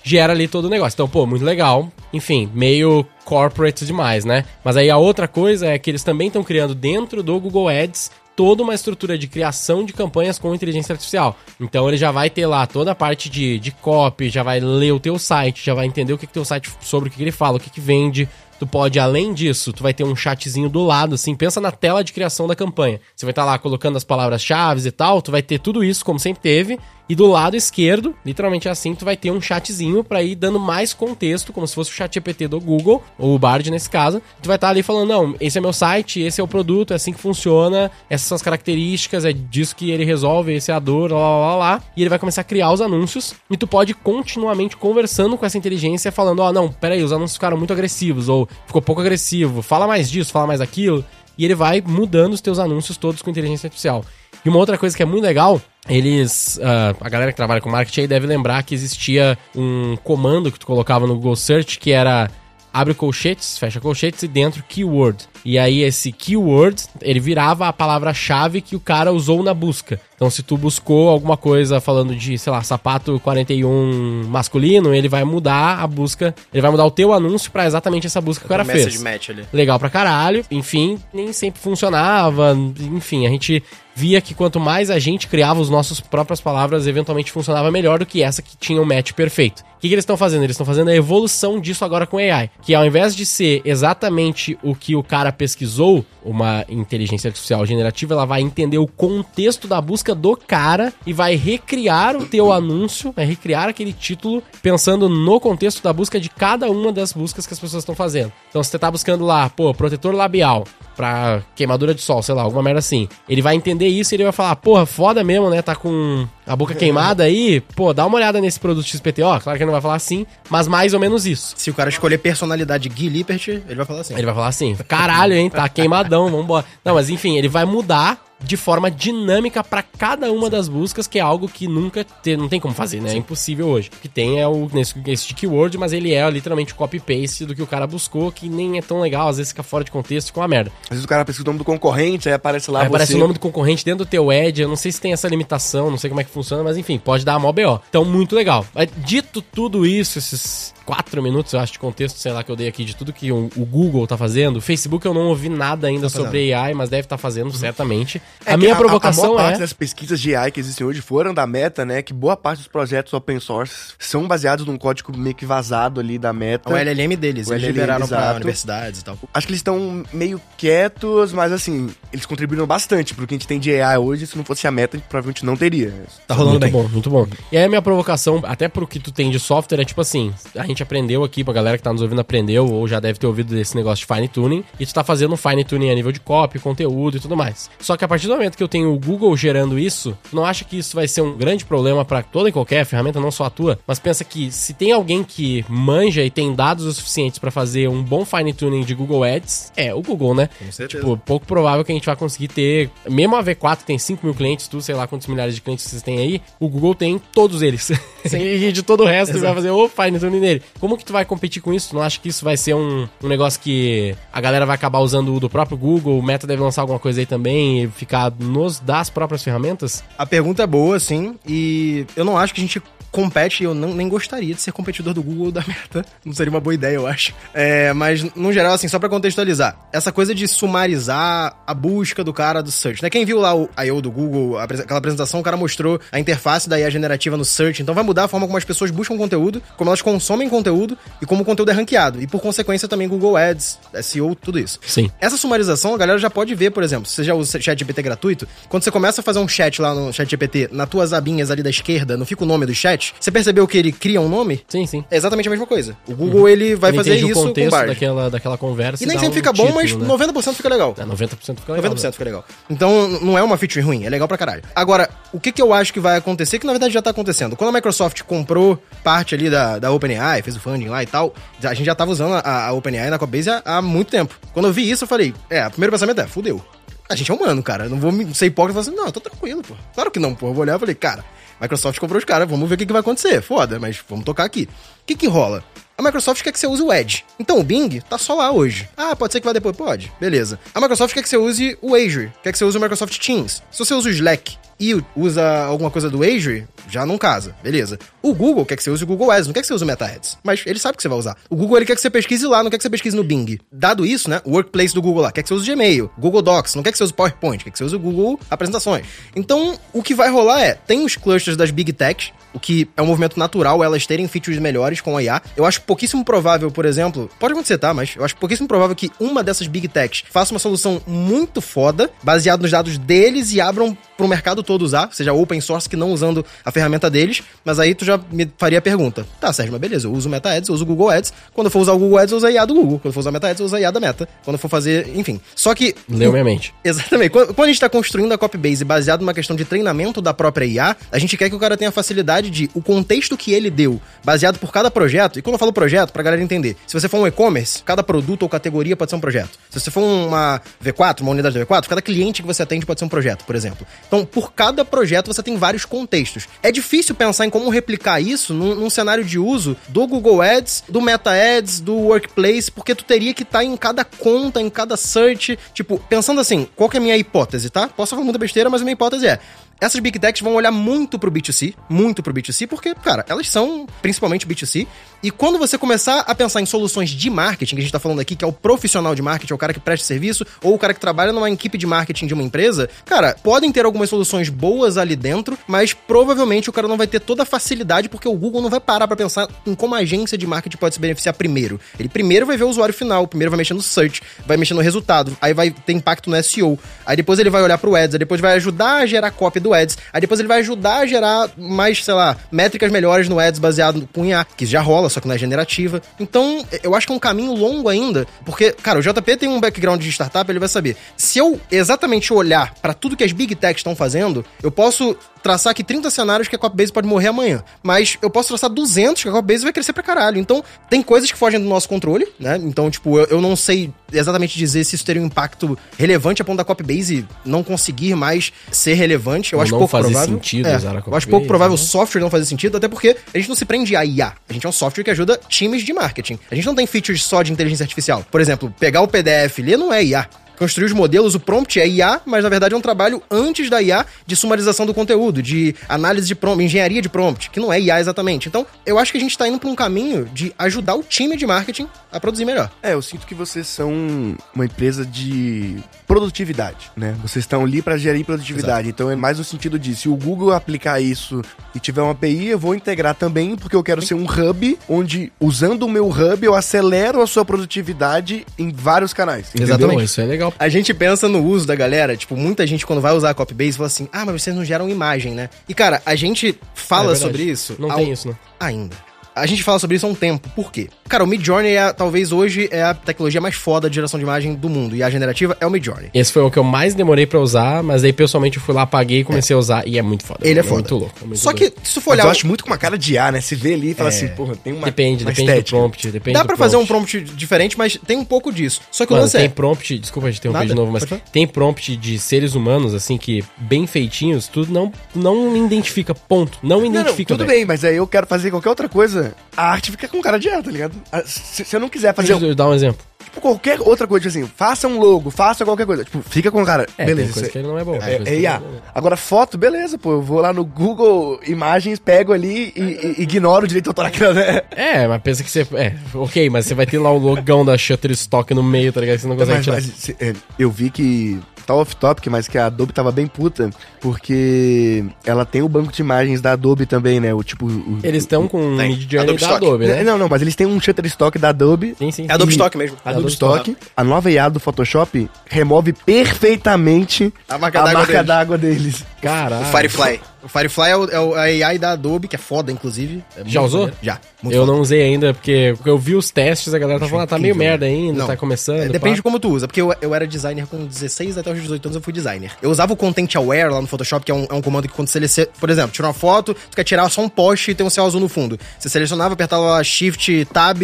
gera ali todo o negócio. Então, pô, muito legal. Enfim, meio corporate demais, né? Mas aí a outra coisa é que eles também estão criando dentro do Google Ads toda uma estrutura de criação de campanhas com inteligência artificial. Então ele já vai ter lá toda a parte de, de copy, já vai ler o teu site, já vai entender o que, que teu site sobre o que, que ele fala, o que, que vende. Tu pode, além disso, tu vai ter um chatzinho do lado, assim, pensa na tela de criação da campanha. Você vai estar lá colocando as palavras-chave e tal, tu vai ter tudo isso, como sempre teve, e do lado esquerdo, literalmente assim, tu vai ter um chatzinho pra ir dando mais contexto, como se fosse o chat GPT do Google, ou o Bard nesse caso. Tu vai estar ali falando, não, esse é meu site, esse é o produto, é assim que funciona, essas são as características, é disso que ele resolve, esse é a dor, lá, lá, lá, lá. E ele vai começar a criar os anúncios, e tu pode continuamente conversando com essa inteligência, falando, ó, não, peraí, os anúncios ficaram muito agressivos, ou ficou pouco agressivo, fala mais disso, fala mais daquilo. E ele vai mudando os teus anúncios todos com inteligência artificial. E uma outra coisa que é muito legal, eles. ah, a galera que trabalha com marketing aí deve lembrar que existia um comando que tu colocava no Google Search que era abre colchetes, fecha colchetes e dentro keyword. E aí esse keyword, ele virava a palavra-chave que o cara usou na busca. Então se tu buscou alguma coisa falando de, sei lá, sapato 41 masculino, ele vai mudar a busca, ele vai mudar o teu anúncio pra exatamente essa busca que o cara fez match ali. legal pra caralho. Enfim, nem sempre funcionava. Enfim, a gente via que quanto mais a gente criava as nossas próprias palavras, eventualmente funcionava melhor do que essa que tinha o match perfeito. O que, que eles estão fazendo? Eles estão fazendo a evolução disso agora com AI. Que ao invés de ser exatamente o que o cara pesquisou, uma inteligência artificial generativa, ela vai entender o contexto da busca do cara e vai recriar o teu anúncio, vai recriar aquele título pensando no contexto da busca de cada uma das buscas que as pessoas estão fazendo. Então, se você tá buscando lá, pô, protetor labial, pra queimadura de sol, sei lá, alguma merda assim. Ele vai entender isso e ele vai falar, porra, foda mesmo, né? Tá com a boca queimada aí, pô, dá uma olhada nesse produto XPTO. Claro que ele não vai falar assim, mas mais ou menos isso. Se o cara escolher personalidade Gui Lippert, ele vai falar assim. Ele vai falar assim, caralho, hein, tá queimadão, vambora. Não, mas enfim, ele vai mudar de forma dinâmica para cada uma das buscas, que é algo que nunca te, não tem como fazer, né? É impossível hoje. O que tem é o nesse, esse keyword, mas ele é literalmente o copy-paste do que o cara buscou, que nem é tão legal, às vezes fica fora de contexto, fica uma merda. Às vezes o cara pesquisa o nome do concorrente, aí aparece lá Aí aparece o nome do concorrente dentro do teu ad, eu não sei se tem essa limitação, não sei como é que funciona, mas enfim, pode dar mó BO. Então, muito legal. Dito tudo isso, esses quatro minutos, eu acho, de contexto, sei lá, que eu dei aqui, de tudo que o, o Google tá fazendo, o Facebook eu não ouvi nada ainda sobre AI, mas deve estar fazendo, certamente. É a minha provocação a, a maior é... parte das pesquisas de AI que existem hoje foram da Meta, né? Que boa parte dos projetos open source são baseados num código meio que vazado ali da Meta. É o LLM deles, O eles LLM, liberaram pra exato. universidades e tal. Acho que eles estão meio quietos, mas assim, eles contribuíram bastante pro que a gente tem de AI hoje. Se não fosse a Meta, a gente provavelmente não teria. Tá rolando muito bem. bom, muito bom. E aí a minha provocação, até pro que tu tem de software, é tipo assim, a gente aprendeu aqui, pra galera que tá nos ouvindo aprendeu, ou já deve ter ouvido desse negócio de fine tuning, e tu tá fazendo um fine tuning a nível de copy, conteúdo e tudo mais. Só que a partir do momento que eu tenho o Google gerando isso, tu não acha que isso vai ser um grande problema pra toda e qualquer ferramenta, não só a tua, mas pensa que se tem alguém que manja e tem dados o suficientes pra fazer um bom fine tuning de Google Ads, é o Google, né? Com certeza. Tipo, pouco provável que a gente vai conseguir ter. Mesmo a V4 tem 5 mil clientes, tu sei lá quantos milhares de clientes vocês têm aí, o Google tem todos eles. e de todo o resto tu vai fazer o fine tuning nele. Como que tu vai competir com isso? Tu não acha que isso vai ser um, um negócio que a galera vai acabar usando do próprio Google? O Meta deve lançar alguma coisa aí também e ficar nos das próprias ferramentas? A pergunta é boa, sim, e eu não acho que a gente compete, eu não, nem gostaria de ser competidor do Google ou da Meta. Não seria uma boa ideia, eu acho. É, mas, no geral, assim, só pra contextualizar, essa coisa de sumarizar a busca do cara do search, né? Quem viu lá o I.O. do Google, aquela apresentação, o cara mostrou a interface da IA generativa no search, então vai mudar a forma como as pessoas buscam conteúdo, como elas consomem conteúdo e como o conteúdo é ranqueado. E, por consequência, também Google Ads, SEO, tudo isso. Sim. Essa sumarização a galera já pode ver, por exemplo, se você já usa chat GPT gratuito, quando você começa a fazer um chat lá no chat GPT, nas tuas abinhas ali da esquerda, não fica o nome do chat, você percebeu que ele cria um nome? Sim, sim. É exatamente a mesma coisa. O Google, ele vai Ele fazer isso o com contexto Bard. daquela, daquela conversa. E nem sempre um fica bom, mas né? 90% fica legal. É, 90% fica legal. 90% né? fica legal. Então, não é uma feature ruim, é legal pra caralho. Agora, o que, que eu acho que vai acontecer, que na verdade já tá acontecendo. Quando a Microsoft comprou parte ali da, da OpenAI, fez o funding lá e tal, a gente já tava usando a, a OpenAI na Cobase há, há muito tempo. Quando eu vi isso, eu falei, é, o primeiro pensamento é, fudeu. A gente é humano, cara. Eu não vou ser hipócrita e falar assim, não, eu tô tranquilo, pô. Claro que não, pô. Eu vou olhar e falei, cara, Microsoft comprou os caras, vamos ver o que, que vai acontecer. Foda, mas vamos tocar aqui. O que que rola? A Microsoft quer que você use o Edge. Então o Bing tá só lá hoje. Ah, pode ser que vá depois? Pode. Beleza. A Microsoft quer que você use o Azure. Quer que você use o Microsoft Teams. Se você usa o Slack e usa alguma coisa do Azure, já não casa. Beleza. O Google quer que você use o Google Ads, não quer que você use o Meta Ads. Mas ele sabe que você vai usar. O Google ele quer que você pesquise lá, não quer que você pesquise no Bing. Dado isso, né? O Workplace do Google lá quer que você use o Gmail, Google Docs, não quer que você use o PowerPoint, quer que você use o Google Apresentações. Então, o que vai rolar é, tem os clusters das Big Techs, o que é um movimento natural elas terem features melhores com a IA. Eu acho pouquíssimo provável, por exemplo, pode acontecer, tá? Mas eu acho pouquíssimo provável que uma dessas Big Techs faça uma solução muito foda, baseado nos dados deles e abram pro mercado todo usar, seja open source que não usando a ferramenta deles, mas aí tu já me faria a pergunta. Tá, Sérgio, mas beleza, eu uso o Meta Ads, eu uso o Google Ads. Quando eu for usar o Google Ads, eu uso a IA do Google. Quando eu for usar o Meta Ads, eu uso a IA da Meta. Quando eu for fazer, enfim. Só que Leu minha mente. Exatamente. Quando, quando a gente está construindo a copybase baseado numa questão de treinamento da própria IA, a gente quer que o cara tenha facilidade de o contexto que ele deu, baseado por cada projeto. E quando eu falo projeto, pra galera entender, se você for um e-commerce, cada produto ou categoria pode ser um projeto. Se você for uma V4, uma unidade da V4, cada cliente que você atende pode ser um projeto, por exemplo. Então, por cada projeto você tem vários contextos. É difícil pensar em como replicar isso num, num cenário de uso do Google Ads, do Meta Ads, do Workplace, porque tu teria que estar em cada conta, em cada search. Tipo, pensando assim, qual que é a minha hipótese, tá? Posso falar muita besteira, mas a minha hipótese é. Essas Big Techs vão olhar muito pro B2C, muito pro B2C, porque, cara, elas são principalmente B2C. E quando você começar a pensar em soluções de marketing, que a gente tá falando aqui, que é o profissional de marketing, é o cara que presta serviço, ou o cara que trabalha numa equipe de marketing de uma empresa, cara, podem ter algumas soluções boas ali dentro, mas provavelmente o cara não vai ter toda a facilidade, porque o Google não vai parar pra pensar em como a agência de marketing pode se beneficiar primeiro. Ele primeiro vai ver o usuário final, primeiro vai mexer no search, vai mexer no resultado, aí vai ter impacto no SEO, aí depois ele vai olhar pro Ads, aí depois vai ajudar a gerar cópia do Ads. Aí depois ele vai ajudar a gerar mais, sei lá, métricas melhores no Ads baseado com IA, que já rola, só que não é generativa. Então, eu acho que é um caminho longo ainda, porque, cara, o JP tem um background de startup, ele vai saber. Se eu exatamente olhar para tudo que as big techs estão fazendo, eu posso traçar aqui 30 cenários que a Copybase pode morrer amanhã, mas eu posso traçar 200 que a Copybase vai crescer pra caralho. Então, tem coisas que fogem do nosso controle, né? Então, tipo, eu, eu não sei exatamente dizer se isso teria um impacto relevante a ponto da Copybase não conseguir mais ser relevante. Eu acho não pouco fazer provável. sentido É, usar a Eu acho pouco provável o né? software não fazer sentido, até porque a gente não se prende a IA. A gente é um software que ajuda times de marketing. A gente não tem features só de inteligência artificial. Por exemplo, pegar o PDF e ler não é IA. Construir os modelos, o prompt é IA, mas na verdade é um trabalho antes da IA de sumarização do conteúdo, de análise de prompt, engenharia de prompt, que não é IA exatamente. Então, eu acho que a gente tá indo pra um caminho de ajudar o time de marketing a produzir melhor. É, eu sinto que vocês são uma empresa de produtividade, né? Vocês estão ali para gerir produtividade. Então é mais no sentido de se o Google aplicar isso e tiver uma API, eu vou integrar também, porque eu quero ser um hub onde, usando o meu hub, eu acelero a sua produtividade em vários canais. entendeu? Exatamente. Isso é legal. A gente pensa no uso da galera, tipo, muita gente quando vai usar a Copybase fala assim: ah, mas vocês não geram imagem, né? E cara, a gente fala É sobre isso. Não ao- tem isso, né? Ainda. A gente fala sobre isso há um tempo. Por quê? Cara, o Midjourney é, talvez hoje é a tecnologia mais foda de geração de imagem do mundo. E a generativa é o Midjourney. Esse foi o que eu mais demorei pra usar, mas aí pessoalmente eu fui lá, apaguei e comecei a usar. E é muito foda. Ele é foda. muito louco. é muito Só doido. que, se tu for Mas olhar. eu acho muito com uma cara de A, né? Se vê ali e fala assim, porra, tem uma. Depende, uma depende estética. do prompt. Depende Dá pra fazer um prompt. diferente, mas tem um pouco disso. Só que o Mano, lance tem é. prompt, desculpa te interromper Nada, de novo, mas tem prompt de seres humanos, assim, que bem feitinhos, tu não, não identifica, ponto. Não Não, não, identifica, tudo velho. bem, mas aí eu quero fazer qualquer outra coisa. A arte fica com cara de A, tá ligado? Ah, Se, se eu não quiser fazer Deixa eu dar um exemplo. tipo, qualquer outra coisa, tipo assim, faça um logo, faça qualquer coisa. Tipo, fica com cara. É, beleza, tem coisa que ele não é bom. É, é é bom. Agora, foto, beleza, pô. Eu vou lá no Google Imagens, pego ali e, e ignoro o direito autoral. né? É, mas pensa que você. É, ok, mas você vai ter lá o logão da Shutterstock no meio, tá ligado? Você não consegue Mas, tirar. mas, se- é, eu vi que tá off-topic, mas que a Adobe tava bem puta, porque ela tem o banco de imagens da Adobe também, né? O tipo. o- Eles estão com o Tem. Mid Journey Adobe da Stock. Adobe, né? Não, não, mas eles têm um Shutterstock da Adobe. Sim, sim. É Adobe Stock mesmo. Adobe, Adobe Stock. A nova IA do Photoshop remove perfeitamente A marca d'água deles. d'água deles. Caralho. O Firefly. O Firefly é, o, é o- a AI da Adobe, que é foda, inclusive. É Já usou? maneiro. Já. Eu foda. não usei ainda, porque eu vi os testes, a galera tá falando, ah, tá meio incrível, merda ainda, Não. tá começando. É, depende de pá. como tu usa, porque eu, eu era designer com 16 até os 18 anos eu fui designer. Eu usava o Content Aware lá no Photoshop, que é um, é um comando que quando você seleciona, por exemplo, tira uma foto, tu quer tirar só um poste e tem um céu azul no fundo. Você selecionava, apertava Shift, Tab,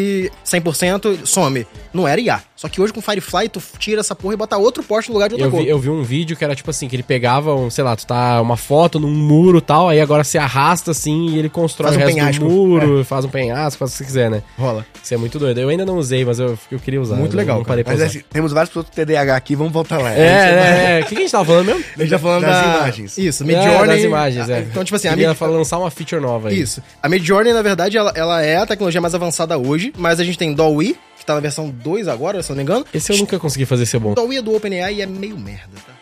100%, some. Não era IA. Só que hoje com Firefly tu tira essa porra e bota outro poste no lugar de outra Eu cor. vi, eu vi um vídeo que era tipo assim, que ele pegava, um, sei lá, tu tá uma foto num muro e tal, aí agora você arrasta assim e ele constrói Faz o um resto penhasco. do muro, faz um penhasco, faz o que você quiser, né? Rola. Isso é muito doido. Eu ainda não usei, mas eu, eu queria usar. Muito legal, Não parei pra Mas usar. assim, temos vários produtos TDAH aqui, vamos voltar lá. É, é, é. O que, que a gente tava falando mesmo? A gente tá falando Das da... imagens. Isso, É, Midjourney. das imagens, é. Então, tipo assim, a Mid... falar, lançar uma feature nova aí. Isso. A Midjourney, na verdade, ela, ela é a tecnologia mais avançada hoje, mas a gente tem DALL-E, que tá na versão 2 agora, se eu não me engano. Esse eu nunca consegui fazer ser bom. DALL-E é do OpenAI e é meio merda, tá?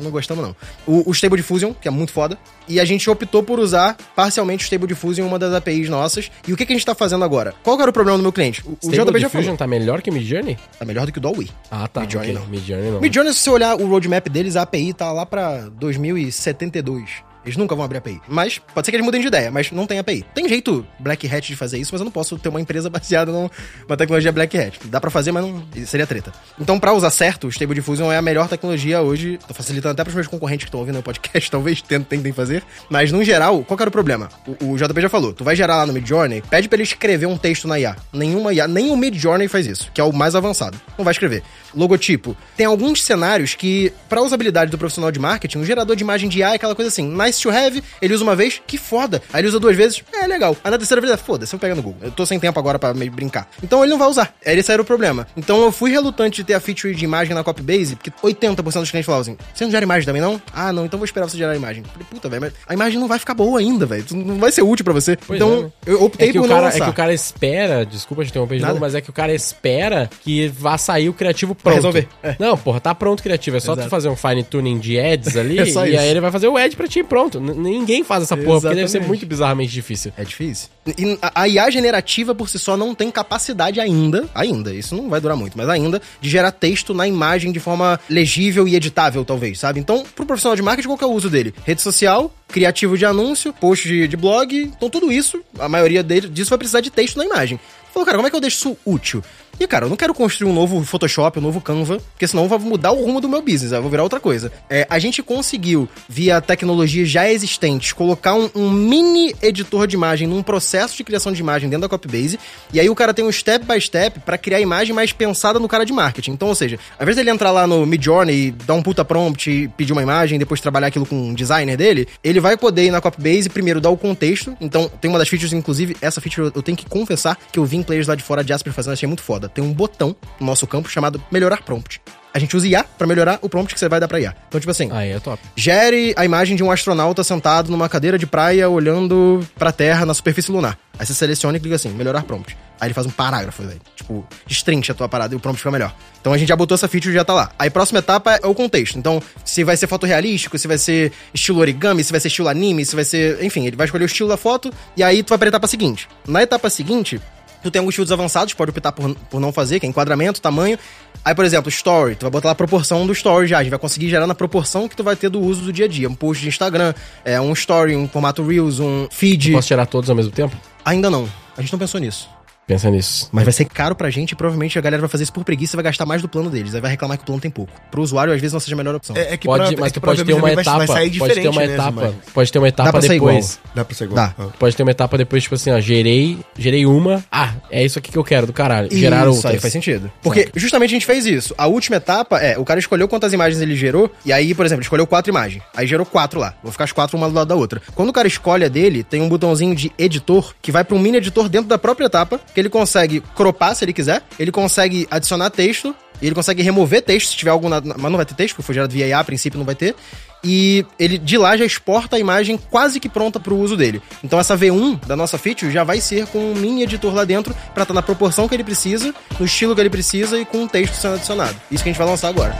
Não gostamos, não. O, o Stable Diffusion, que é muito foda. E a gente optou por usar parcialmente o Stable Diffusion em uma das APIs nossas. E o que, que a gente tá fazendo agora? Qual era o problema do meu cliente? O, o Stable JP já Diffusion falou. tá melhor que Midjourney? Tá melhor do que o DALL-E. Ah, tá. Midjourney ok. não. Midjourney não. Midjourney, se você olhar o roadmap deles, a API tá lá pra 2072. Eles nunca vão abrir API. Mas pode ser que eles mudem de ideia, mas não tem API. Tem jeito Black Hat de fazer isso, mas eu não posso ter uma empresa baseada numa tecnologia Black Hat. Dá pra fazer, mas não seria treta. Então, pra usar certo, o Stable Diffusion é a melhor tecnologia hoje. Tô facilitando até pros meus concorrentes que estão ouvindo o podcast, talvez tentem, fazer. Mas, no geral, qual que era o problema? O, o JP já falou. Tu vai gerar lá no Midjourney, pede pra ele escrever um texto na IA. Nenhuma IA, nem o Midjourney faz isso, que é o mais avançado. Não vai escrever. Logotipo. Tem alguns cenários que, pra usabilidade do profissional de marketing, um gerador de imagem de IA é aquela coisa assim, nice to have, ele usa uma vez, que foda. Aí ele usa duas vezes, é legal. Aí na terceira vez, é foda-se, eu pego no Google. Eu tô sem tempo agora pra meio brincar. Então ele não vai usar. Aí esse era o problema. Então eu fui relutante de ter a feature de imagem na Copybase, porque 80% dos clientes falavam assim, você não gera imagem também não? Ah, não, então vou esperar você gerar a imagem. Falei, puta, velho, mas a imagem não vai ficar boa ainda, velho. Não vai ser útil pra você. Pois então é, né? eu optei É que, por o não cara, lançar. é que o cara espera, desculpa te interromper de novo, mas é que o cara espera que vá sair o criativo pronto. resolver. É. Não, porra, tá pronto o criativo. É só tu Exato. fazer um fine tuning de ads ali É só e isso. aí ele vai fazer o ad pra ti, pronto. Pronto. Ninguém faz essa porra, porque deve ser Exatamente. muito bizarramente difícil. É difícil. E a- a IA generativa por si só não tem capacidade ainda, ainda, isso não vai durar muito, mas ainda, de gerar texto na imagem de forma legível e editável, talvez, sabe? Então, pro profissional de marketing, qual que é o uso dele? Rede social, criativo de anúncio, post de, de blog, então tudo isso, a maioria dele, disso vai precisar de texto na imagem. Falou, cara, como é que eu deixo isso útil? E, cara, eu não quero construir um novo Photoshop, um novo Canva, porque senão vai mudar o rumo do meu business, vou virar outra coisa. É, a gente conseguiu, via tecnologias já existentes, colocar um, um mini editor de imagem num processo de criação de imagem dentro da Copybase, e aí o cara tem um step by step pra criar a imagem mais pensada no cara de marketing. Então, ou seja, ao invés dele entrar lá no Midjourney dar um puta prompt pedir uma imagem, depois trabalhar aquilo com um designer dele, ele vai poder ir na Copybase primeiro dar o contexto. Então, tem uma das features, inclusive, essa feature eu- tenho que confessar que eu vi em players lá de fora de Jasper fazendo, achei muito foda. Tem um botão no nosso campo chamado melhorar prompt. A gente usa IA pra melhorar o prompt que você vai dar pra IA. Então, tipo assim, Aí é top. Gere a imagem de um astronauta sentado numa cadeira de praia olhando pra Terra na superfície lunar. Aí você seleciona e clica assim, melhorar prompt. Aí ele faz um parágrafo, velho. Tipo, destrincha a tua parada e o prompt fica melhor. Então a gente já botou essa feature e já tá lá. Aí a próxima etapa é o contexto. Então, se vai ser fotorrealístico, se vai ser estilo origami, se vai ser estilo anime, se vai ser. Enfim, ele vai escolher o estilo da foto e aí tu vai pra etapa seguinte. Na etapa seguinte, Tu tem alguns filtros avançados, pode optar por, por não fazer, que é enquadramento, tamanho. Aí, por exemplo, story, tu vai botar lá a proporção do story já, a gente vai conseguir gerar na proporção que tu vai ter do uso do dia a dia. Um post de Instagram, é, um story, um formato Reels, um feed. Posso tirar todos ao mesmo tempo? Ainda não. A gente não pensou nisso. Pensa nisso. Mas vai ser caro pra gente e provavelmente a galera vai fazer isso por preguiça e vai gastar mais do plano deles. Aí vai reclamar que o plano tem pouco. Pro usuário, às vezes, não seja a melhor opção. É, é que Pode, pra- mas é que pode ter uma etapa. vai, vai sair pode ter uma mesmo, etapa. mas- Pode ter uma etapa pra ser depois. Dá pra ser igual. Dá. Ah. Pode ter uma etapa depois, tipo assim, ó, gerei, gerei uma. Ah, é isso aqui que eu quero do caralho. Gerar Isso outras. aí faz sentido. Porque justamente a gente fez isso. A última etapa é, o cara escolheu quantas imagens ele gerou, e aí, por exemplo, ele escolheu quatro imagens. Aí gerou quatro lá. Vou ficar as quatro uma do lado da outra. Quando o cara escolhe a dele, tem um botãozinho de editor que vai para um mini editor dentro da própria etapa, que ele consegue cropar se ele quiser, ele consegue adicionar texto, ele consegue remover texto se tiver algum. na- Mas não vai ter texto, porque foi gerado via IA, a princípio não vai ter. E ele de lá já exporta a imagem quase que pronta pro uso dele. Então essa V1 da nossa feature já vai ser com um mini editor lá dentro pra estar na proporção que ele precisa, no estilo que ele precisa e com um texto sendo adicionado. Isso que a gente vai lançar agora.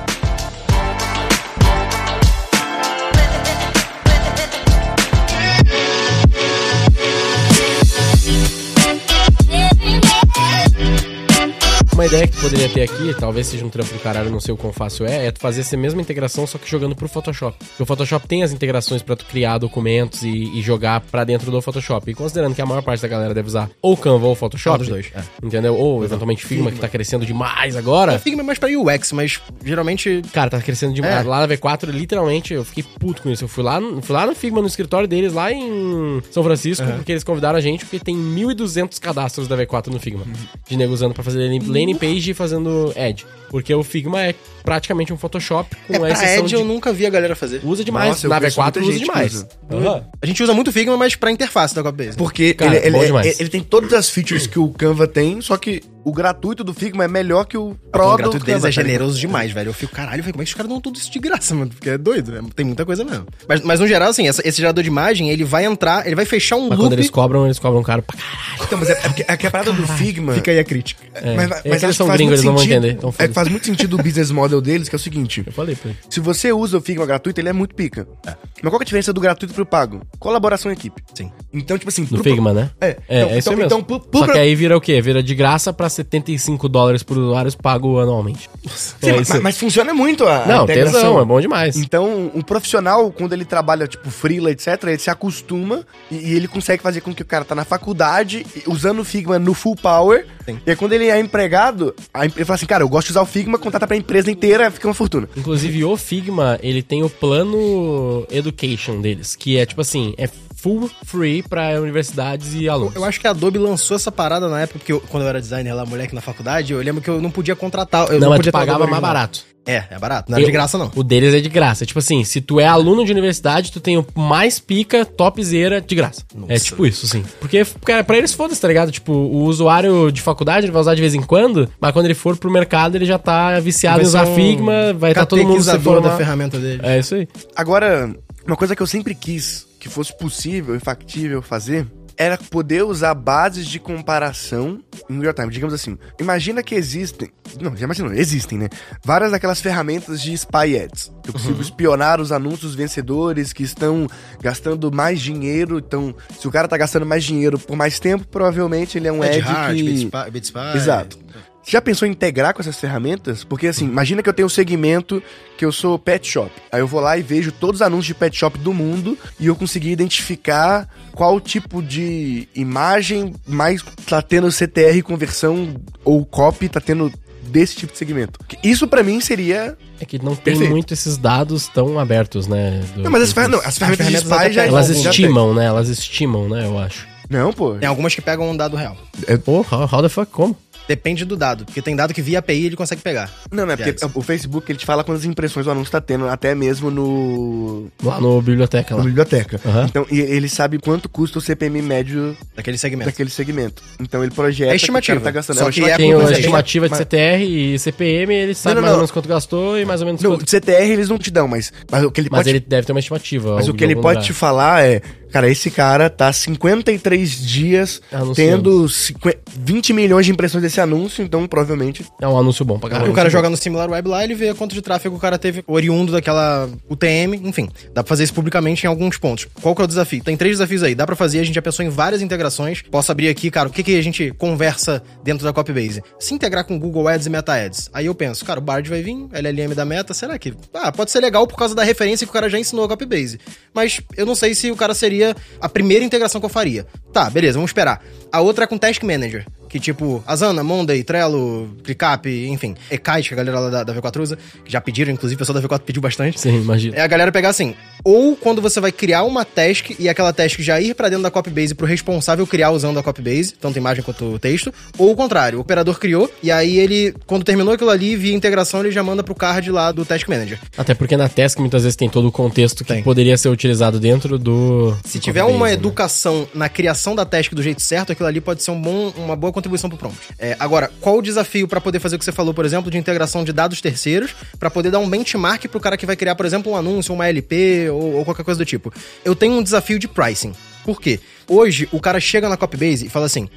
Uma ideia que tu poderia ter aqui, talvez seja um trampo do caralho, não sei o quão fácil é, é tu fazer essa mesma integração, só que jogando pro Photoshop. Porque o Photoshop tem as integrações pra tu criar documentos e, e jogar pra dentro do Photoshop. E considerando que a maior parte da galera deve usar ou Canva ou Photoshop. Dos dois, é. Entendeu? Ou eventualmente Figma, que tá crescendo demais agora. A Figma é mais pra UX, mas geralmente Cara, tá crescendo demais. É. Lá na V4, literalmente, eu fiquei puto com isso. Eu fui lá, fui lá no Figma, no escritório deles, lá em São Francisco, porque eles convidaram a gente, porque tem 1.200 cadastros da V4 no Figma. De nego usando pra fazer landing- landing page fazendo Edge. Porque o Figma é praticamente um Photoshop com é, pra exceção Edge de... eu nunca vi a galera fazer. Usa demais. Nossa, na conheço V4 muita usa demais. usa. Aham. A gente usa muito Figma, mas pra interface da Copybase. Porque Cara, ele, ele, bom ele- demais. ele tem todas as features que o Canva tem, só que o gratuito do Figma é melhor que o O Pro do gratuito deles é tá generoso demais, velho. Eu fico, caralho, velho, como é que os caras dão tudo isso de graça, mano? Porque é doido, né? Tem muita coisa mesmo. Mas, mas no geral, assim, essa- esse gerador de imagem, ele vai entrar, ele vai fechar um Mas loop. quando eles cobram, eles cobram caro pra caralho. Então, mas é, é porque é que a parada do Figma... Fica aí a crítica. É. Mas, É mas que eles são gringos, muito eles não vão sentido- entender, então é que faz muito sentido o business model deles, que é o seguinte... Eu falei pra ele. Se você usa o Figma gratuito, ele é muito pica. Mas qual que é a diferença do gratuito pro pago? Colaboração em equipe. Sim. Então, tipo assim... No pro- Figma, né? É, É, então- é isso então- mesmo. então, pro- pro- Só que aí vira o quê? Vira de graça pra 75 dólares por usuários pago anualmente. Sim, É mas, mas funciona muito a, Não, integração. tesão, é bom demais. Então, um profissional, quando ele trabalha, tipo, freela, etc., ele se acostuma e, ele consegue fazer com que o cara tá na faculdade, usando o Figma no full power. Sim. E aí, quando ele é empregado, ele fala assim, cara, eu gosto de usar o Figma, contrata pra empresa inteira, fica uma fortuna. Inclusive, o Figma, ele tem o plano education deles, que é tipo assim, é full free pra universidades e alunos. Eu acho que a Adobe lançou essa parada na época, porque eu- quando eu era designer lá, moleque na faculdade, eu lembro que eu não podia contratar. Eu não, mas podia pagava mais barato. É, é barato. Não era de graça, não. O deles é de graça. Tipo assim, se tu é aluno de universidade, tu tem o mais pica, topzera de graça. É tipo isso, assim. Porque, cara, pra eles foda-se, tá ligado? Tipo, o usuário de faculdade ele vai usar de vez em quando, mas quando ele for pro mercado, ele já tá viciado em usar um Figma, vai estar todo mundo se formar. da ferramenta dele. É isso aí. Agora, uma coisa que eu sempre quis que fosse possível e factível fazer era poder usar bases de comparação em real time. Digamos assim, imagina que existem. Não, já imagina, existem, né? Várias daquelas ferramentas de spy ads. Eu consigo espionar os anúncios vencedores que estão gastando mais dinheiro. Então, se o cara tá gastando mais dinheiro por mais tempo, provavelmente ele é um ad, Heart, que. Bitspy, Bitspy. Exato. Você já pensou em integrar com essas ferramentas? Porque assim, imagina que eu tenho um segmento que eu sou pet shop. Aí eu vou lá e vejo todos os anúncios de pet shop do mundo e eu consegui identificar qual tipo de imagem mais tá tendo CTR conversão ou copy tá tendo desse tipo de segmento. Isso pra mim seria É que não tem Perfeito. muito esses dados tão abertos, né? do- Não, mas as, dos- fer... não, as ferramentas de ferramentas já Elas estimam, né? Elas estimam, né? Eu acho. Não, pô. Tem algumas que pegam um dado real. Pô, how, how the fuck, como? Depende do dado, porque tem dado que via API ele consegue pegar. Não, não é porque Yes. o Facebook ele te fala quantas impressões o anúncio tá tendo, até mesmo no, Lá no biblioteca na lá. biblioteca. Aham. Então, e ele sabe quanto custa o CPM médio Daquele segmento. daquele segmento. Então ele projeta É estimativa. que o cara tá gastando. Só uma que estimativa. é Tem por a exemplo, estimativa de mas- CTR e CPM, ele sabe não, mais ou não. menos quanto gastou e mais ou menos Não, quanto... de CTR eles não te dão, mas, mas o que ele Mas pode ele deve ter uma estimativa. Mas o que ele pode lugar. te falar é, cara, esse cara tá 53 dias Anunciando. tendo 50 20 milhões de impressões desse anúncio, então provavelmente. É um anúncio bom pra O caralho. cara joga no Similar Web lá, ele vê quanto de tráfego o cara teve oriundo daquela UTM, enfim. Dá pra fazer isso publicamente em alguns pontos. Qual que é o desafio? Tem três desafios aí. Dá pra fazer, a gente já pensou em várias integrações. Posso abrir aqui, cara, o que, que a gente conversa dentro da Copybase? Se integrar com Google Ads e Meta Ads. Aí eu penso, cara, o Bard vai vir, LLM da Meta, será que... Ah, pode ser legal por causa da referência que o cara já ensinou a Copybase. Mas eu não sei se o cara seria a primeira integração que eu faria. Tá, beleza, vamos esperar. A outra é com Task Manager. Que tipo, Asana, Monday, Trello, ClickUp, enfim, Ekite, que a galera lá da, da V4 usa, que já pediram, inclusive o pessoal da V4 pediu bastante. Sim, imagina. É a galera pegar assim, ou quando você vai criar uma task e aquela task já ir pra dentro da Copybase pro responsável criar usando a Copybase, tanto imagem quanto texto, ou o contrário, o operador criou e aí ele, quando terminou aquilo ali, via integração, ele já manda pro card lá do Task Manager. Até porque na Task muitas vezes tem todo o contexto que Tem. poderia ser utilizado dentro do. Se do tiver uma né? educação na criação da task do jeito certo, aquilo ali pode ser um bom, uma boa contribuição pro prompt. É, agora, qual o desafio pra poder fazer o que você falou, por exemplo, de integração de dados terceiros, pra poder dar um benchmark pro cara que vai criar, por exemplo, um anúncio, uma LP ou, ou qualquer coisa do tipo? Eu tenho um desafio de pricing. Por quê? Hoje, o cara chega na Copybase e fala assim: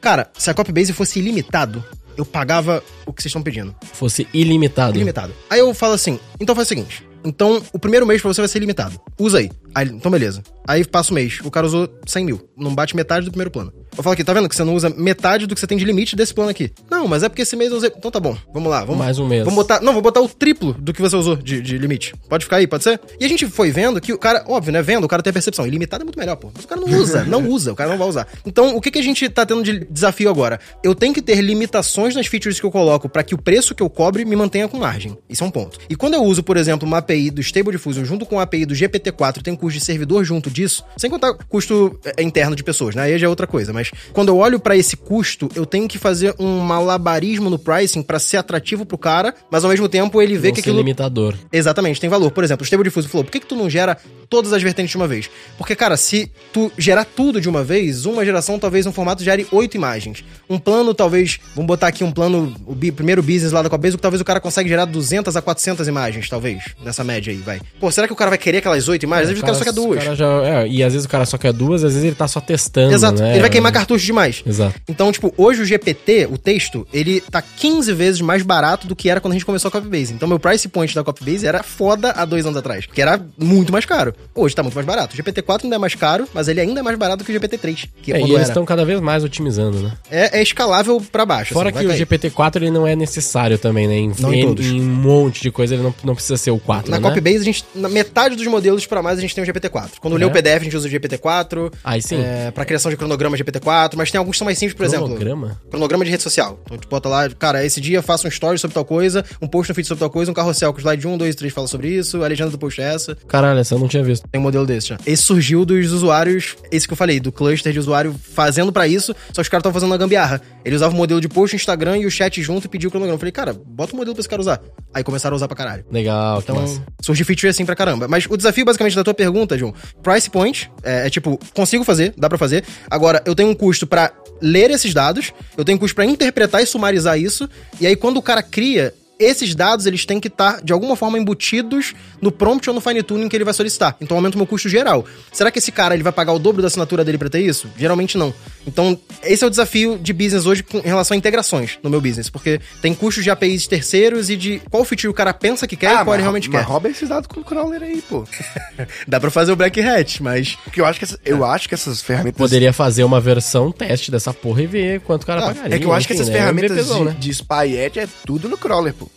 Cara, se a Copybase fosse ilimitado, eu pagava o que vocês estão pedindo. Fosse ilimitado. Ilimitado. Aí eu falo assim, então faz o seguinte. Então, o primeiro mês pra você vai ser limitado. Usa aí. Aí, então, beleza. Aí passa o mês. O cara usou 100 mil. Não bate metade do primeiro plano. Eu falo aqui, tá vendo que você não usa metade do que você tem de limite desse plano aqui? Não, mas é porque esse mês eu usei. Então tá bom. Vamos lá. Vamos, Mais um mês. Vamos botar. Não, vou botar o triplo do que você usou de, de limite. Pode ficar aí, pode ser? E a gente foi vendo que o cara, óbvio, né? Vendo, o cara tem a percepção. Ilimitado é muito melhor, pô. Mas o cara não usa. não usa. O cara não vai usar. Então, o que, que a gente tá tendo de desafio agora? Eu tenho que ter limitações nas features que eu coloco pra que o preço que eu cobre me mantenha com margem. Isso é um ponto. E quando eu uso, por exemplo, uma API do Stable Diffusion junto com a API do GPT-4, tem custo de servidor junto disso, sem contar custo é, interno de pessoas, né? Aí já é outra coisa. Mas quando eu olho pra esse custo, eu tenho que fazer um malabarismo no pricing pra ser atrativo pro cara, mas ao mesmo tempo ele vê Não que aquilo limitador. Exatamente, tem valor. Por exemplo, o Stable Diffusion falou, por que, que tu não gera todas as vertentes de uma vez? Porque, cara, se tu gerar tudo de uma vez, uma geração, talvez um formato gere oito imagens. Um plano, talvez, vamos botar aqui um plano, o bi- primeiro business lá da Cobase, que talvez o cara consegue gerar 200 a 400 imagens, talvez, nessa média aí, vai. Pô, será que o cara vai querer aquelas oito imagens? O cara só quer duas. já- é, e às vezes o cara só quer duas, às vezes ele tá só testando. Exato, né? ele vai queimar cartucho demais. Exato. Então, tipo, hoje o GPT, o texto, ele tá 15 vezes mais barato do que era quando a gente começou a Copybase. Então, meu price point da Copybase era foda há dois anos atrás, que era muito mais caro. Hoje tá muito mais barato. O GPT-4 ainda é mais caro, mas ele ainda é mais barato que o GPT-3, que É, e quando eles estão cada vez mais otimizando, né? É, é escalável pra baixo. Fora assim, que o vai cair. GPT-4 ele não é necessário também, né? Em, Não em em- um monte de coisa ele não, não precisa ser o 4, Na né? Copybase, a gente, na metade dos modelos pra mais, a gente tem o GPT-4. Quando É. lê o PDF, a gente usa o GPT-4. Aí sim. É, pra criação de cronograma GPT-4, mas tem alguns que são mais simples, por exemplo. Cronograma? Cronograma de rede social. Então, tu bota lá, cara, esse dia eu faço um story sobre tal coisa, um post no feed sobre tal coisa, um carrossel com slide 1, 2, 3 fala sobre isso, a legenda do post é essa. Caralho, essa eu não tinha visto. Tem um modelo desse já. Esse surgiu dos usuários, esse que eu falei, do cluster de usuário fazendo pra isso, só que os caras estão fazendo uma gambiarra. Ele usava o modelo de post no Instagram e o chat junto e pediu o cronograma. Eu falei, cara, bota o modelo pra esse cara usar. Aí começaram a usar pra caralho. Legal, que Então, massa. surge feature assim pra caramba. Mas o desafio, basicamente, da tua pergunta, João, price point, é, é tipo, consigo fazer, dá pra fazer. Agora, eu tenho um custo pra ler esses dados, eu tenho custo pra interpretar e sumarizar isso, e aí quando o cara cria, esses dados eles têm que estar de alguma forma embutidos no prompt ou no fine tuning que ele vai solicitar. Então aumenta o meu custo geral. Será que esse cara ele vai pagar o dobro da assinatura dele para ter isso? Geralmente não. Então esse é o desafio de business hoje com, em relação a integrações no meu business, porque tem custos de APIs terceiros e de qual feature o cara pensa que quer e qual ele realmente mas quer. rouba esses dados com o crawler aí, pô. Dá pra fazer o Black Hat, mas Porque eu acho que, essa- eu acho que essas ferramentas... Poderia fazer uma versão teste dessa porra e ver quanto o cara Ah, pagaria. é que eu acho que enfim, essas né? ferramentas MVPzão, de, né? de spy edge é tudo no crawler, pô.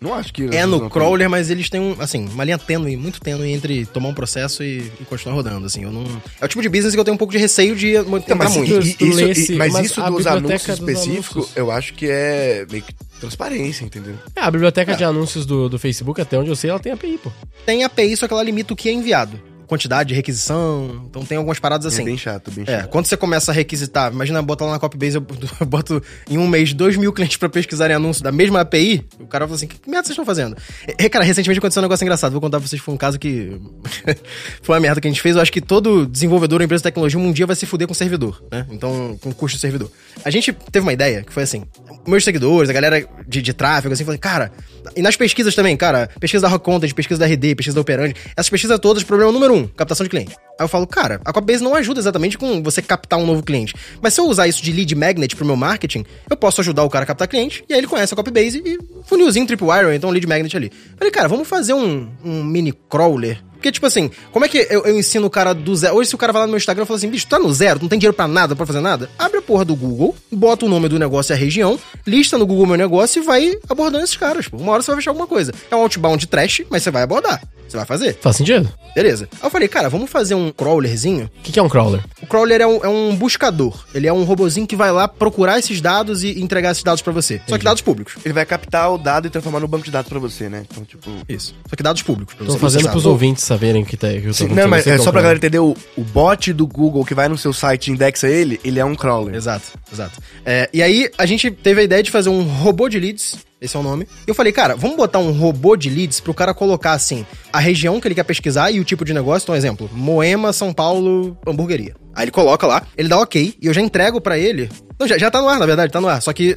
Não acho que... É no tem- crawler, mas eles têm um, assim, uma linha tênue, muito tênue entre tomar um processo e, e continuar rodando, assim. Eu não... É o tipo de business que eu tenho um pouco de receio de Então, mas, muito. Tu isso, esse- mas mas isso dos anúncios específicos, eu acho que é meio que transparência, entendeu? É, a biblioteca de anúncios do, do Facebook, até onde eu sei, ela tem API, pô. Tem API, só que ela limita o que é enviado. Quantidade de requisição, então tem algumas paradas assim. É bem chato, bem É, chato. quando você começa a requisitar, imagina botar lá na Copybase, eu, boto em um mês dois mil clientes pra pesquisarem anúncio da mesma API, o cara fala assim, que merda vocês estão fazendo? É, cara, recentemente aconteceu um negócio engraçado, vou contar pra vocês, foi um caso que foi uma merda que a gente fez, eu acho que todo desenvolvedor ou empresa de tecnologia um dia vai se fuder com o servidor, né? Então, com o custo do servidor. A gente teve uma ideia, que foi assim, meus seguidores, a galera de, de tráfego, assim, falei, cara, e nas pesquisas também, cara, pesquisa da Rock Content, pesquisa da RD, pesquisa da Operandi, essas pesquisas todas, problema número um, captação de cliente. Aí eu falo, cara, a Copybase não ajuda exatamente com você captar um novo cliente. Mas se eu usar isso de lead magnet pro meu marketing, eu posso ajudar o cara a captar cliente, e aí ele conhece a Copybase e funilzinho tripwire, então lead magnet ali. Falei, cara, vamos fazer um, um mini crawler porque, tipo assim, como é que eu, eu ensino o cara do zero? Hoje, se o cara vai lá no meu Instagram e fala assim, bicho, tá no zero, não tem dinheiro pra nada, pra fazer nada? Abre a porra do Google, bota o nome do negócio e a região, lista no Google meu negócio e vai abordando esses caras, pô. Uma hora você vai fechar alguma coisa. É um outbound trash, mas você vai abordar. Você vai fazer. Faz sentido? Beleza. Aí eu falei, cara, vamos fazer um crawlerzinho. O que, que é um crawler? O crawler é um, é um buscador. Ele é um robozinho que vai lá procurar esses dados e entregar esses dados pra você. Só que dados públicos. Ele vai captar o dado e transformar no banco de dados pra você, né? Então, tipo... Isso. Só que dados públicos. pra Tô você fazendo pros ouvintes saberem que, tá, que eu tô Sim, não, mas é só pra galera entender, o, o bot do Google que vai no seu site e indexa ele, ele é um crawler. Exato, exato. É, e aí, a gente teve a ideia de fazer um robô de leads, esse é o nome. E eu falei, cara, vamos botar um robô de leads pro cara colocar, assim, a região que ele quer pesquisar e o tipo de negócio. Então, exemplo, Moema, São Paulo, hamburgueria. Aí ele coloca lá, ele dá ok, e eu já entrego pra ele. Não, já, já tá no ar, na verdade, tá no ar. Só que,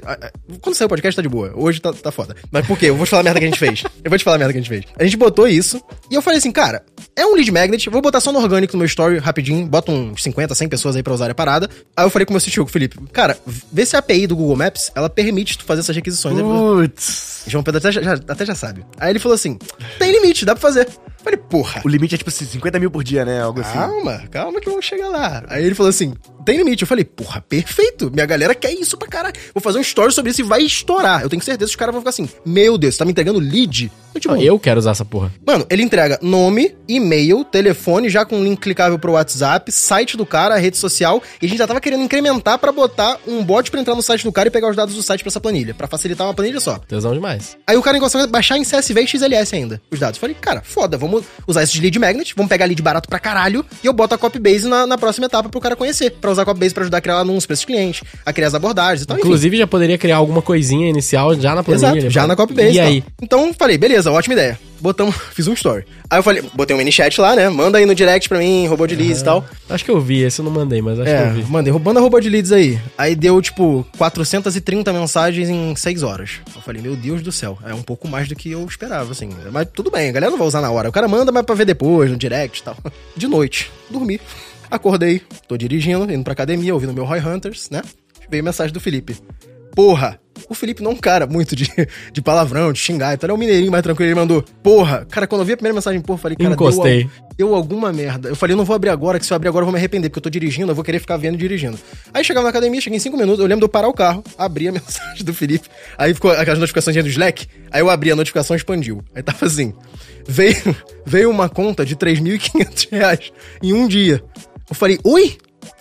quando sair o podcast tá de boa. Hoje tá, tá foda. Mas por quê? Eu vou te falar a merda que a gente fez. Eu vou te falar a merda que a gente fez. A gente botou isso, e eu falei assim, cara, é um lead magnet, vou botar só no orgânico no meu story rapidinho, bota uns 50, 100 pessoas aí pra usarem a parada. Aí eu falei com o meu CTO, com o Felipe, cara, vê se a API do Google Maps, ela permite tu fazer essas requisições. Falou, Putz. João Pedro até já, até já sabe. Aí ele falou assim, tem limite, dá pra fazer. Eu falei, porra. O limite é tipo assim, 50 mil por dia, né? Algo assim. Calma, calma que vamos chegar lá. Aí ele falou assim: tem limite. Eu falei, porra, perfeito. Minha galera quer isso pra caralho. Vou fazer um story sobre isso e vai estourar. Eu tenho certeza que os caras vão ficar assim: Meu Deus, você tá me entregando lead? Eu, tipo, eu quero usar essa porra. Mano, ele entrega nome, e-mail, telefone, já com link clicável pro WhatsApp, site do cara, rede social, e a gente já tava querendo incrementar pra botar um bot pra entrar no site do cara e pegar os dados do site pra essa planilha, pra facilitar uma planilha só. Tesão demais. Aí o cara consegue baixar em CSV e XLS ainda, os dados. Falei, cara, foda, vamos usar esse de lead magnet, vamos pegar lead barato pra caralho, e eu boto a copybase na, na próxima etapa pro cara conhecer, pra usar a copybase pra ajudar a criar anúncios pra esses clientes, a criar as abordagens e tal, enfim. Inclusive, já poderia criar alguma coisinha inicial já na planilha. Exato, né? já na Copybase. E tal. aí? Então, falei, beleza, ótima ideia. Botamos, fiz um story. Aí eu falei, botei um mini chat lá, né? Manda aí no direct pra mim, robô de leads e tal. Acho que eu vi, esse eu não mandei, mas acho que É, eu vi. mandei, manda robô de leads aí. Aí deu, tipo, 430 mensagens em 6 horas. Eu falei, meu Deus do céu, é um pouco mais do que eu esperava, assim. Mas tudo bem, a galera não vai usar na hora. O cara manda, mas pra ver depois, no direct e tal. De noite, dormi. Acordei, tô dirigindo, indo pra academia, ouvindo meu Roy Hunters, né? Veio mensagem do Felipe. Porra! O Felipe não é um cara muito de, de palavrão, de xingar, então ele é um mineirinho mais tranquilo. Ele mandou, porra! Cara, quando eu vi a primeira mensagem, porra, eu falei, cara, Encostei. Deu, deu alguma merda. Eu falei, eu não vou abrir agora, que se eu abrir agora eu vou me arrepender, porque eu tô dirigindo, eu vou querer ficar vendo e dirigindo. Aí chegava na academia, cheguei em 5 minutos, eu lembro de eu parar o carro, abri a mensagem do Felipe, aí ficou aquelas notificações do Slack, aí eu abri a notificação e expandiu. Aí tava assim, veio, veio uma conta de 3.500 reais em um dia. Eu falei, oi?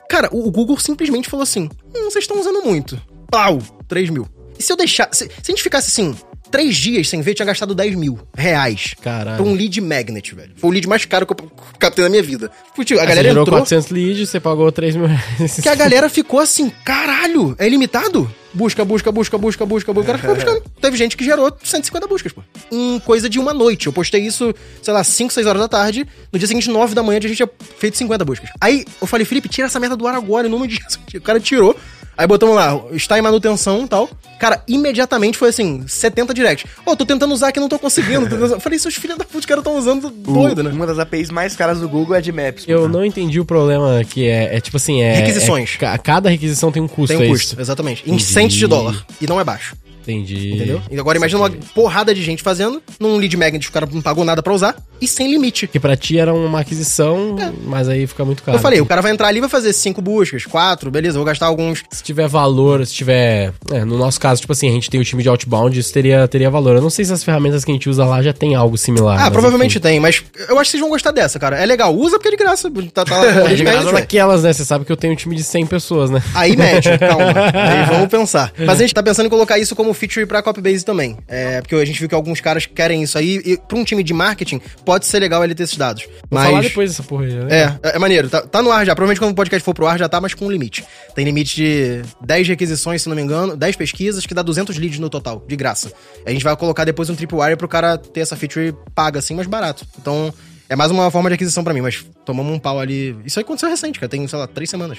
Cara, o Google simplesmente falou assim: hum, vocês estão usando muito. Pau! 3 mil. E se eu deixar. Se, se a gente ficasse assim, três dias sem ver, tinha gastado 10 mil reais. Caralho. Pra um lead magnet, velho. Foi o lead mais caro que eu captei na minha vida. Tio, a Aí galera você gerou entrou. 400 leads, você pagou 3 mil reais. Que a galera ficou assim, caralho, é ilimitado? Busca, busca, busca, busca, busca, busca. O cara ficou buscando. Teve gente que gerou 150 buscas, pô. Em coisa de uma noite. Eu postei isso, sei lá, 5, 6 horas da tarde. No dia seguinte, 9 da manhã, a gente tinha feito 50 buscas. Aí eu falei, Felipe, tira essa merda do ar agora, em nome de Jesus. O cara tirou. Aí botamos lá, está em manutenção e tal. Cara, imediatamente foi assim, 70 direct. Ô, tô tentando usar aqui, não tô conseguindo. tô Falei, seus filhos da puta, os caras tão usando doido, né? Uma das APIs mais caras do Google é de Maps. Eu não entendi o problema que é, é tipo assim, é... Requisições. é ca- cada requisição tem um custo, Tem é um isso? custo, exatamente. Em centes de dólar. E não é baixo. Entendi. Entendeu? E agora imagina uma porrada de gente fazendo, num lead magnet o cara não pagou nada pra usar, e sem limite. Porque pra ti era uma aquisição, mas aí fica muito caro. Eu falei, o cara vai entrar ali e vai fazer cinco buscas, quatro, beleza, vou gastar alguns. Se tiver valor, se tiver. É, no nosso caso, tipo assim, a gente tem o time de outbound, isso teria, teria valor. Eu não sei se as ferramentas que a gente usa lá já tem algo similar. Ah, provavelmente enfim. tem, mas eu acho que vocês vão gostar dessa, cara. É legal, usa porque é de graça. Tá, tá lá É de graça naquelas, né? Você sabe que eu tenho um time de 100 pessoas, né? Aí mete, calma. Aí vamos pensar. Mas a gente tá pensando em colocar isso como feature pra Copybase também. É, porque a gente viu que alguns caras querem isso aí. E pra um time de marketing, pode ser legal ele ter esses dados. Vou Mas. falar depois dessa porra aí, né? É, é, é maneiro. Tá, tá no ar já. Provavelmente quando o podcast for pro ar já tá, mas com um limite. Tem limite de 10 requisições, se não me engano, 10 pesquisas, que dá 200 leads no total, de graça. A gente vai colocar depois um tripwire pro cara ter essa feature paga assim, mais barato. Então, é mais uma forma de aquisição pra mim, mas tomamos um pau ali. Isso aí aconteceu recente, cara. Tem, sei lá, 3 semanas.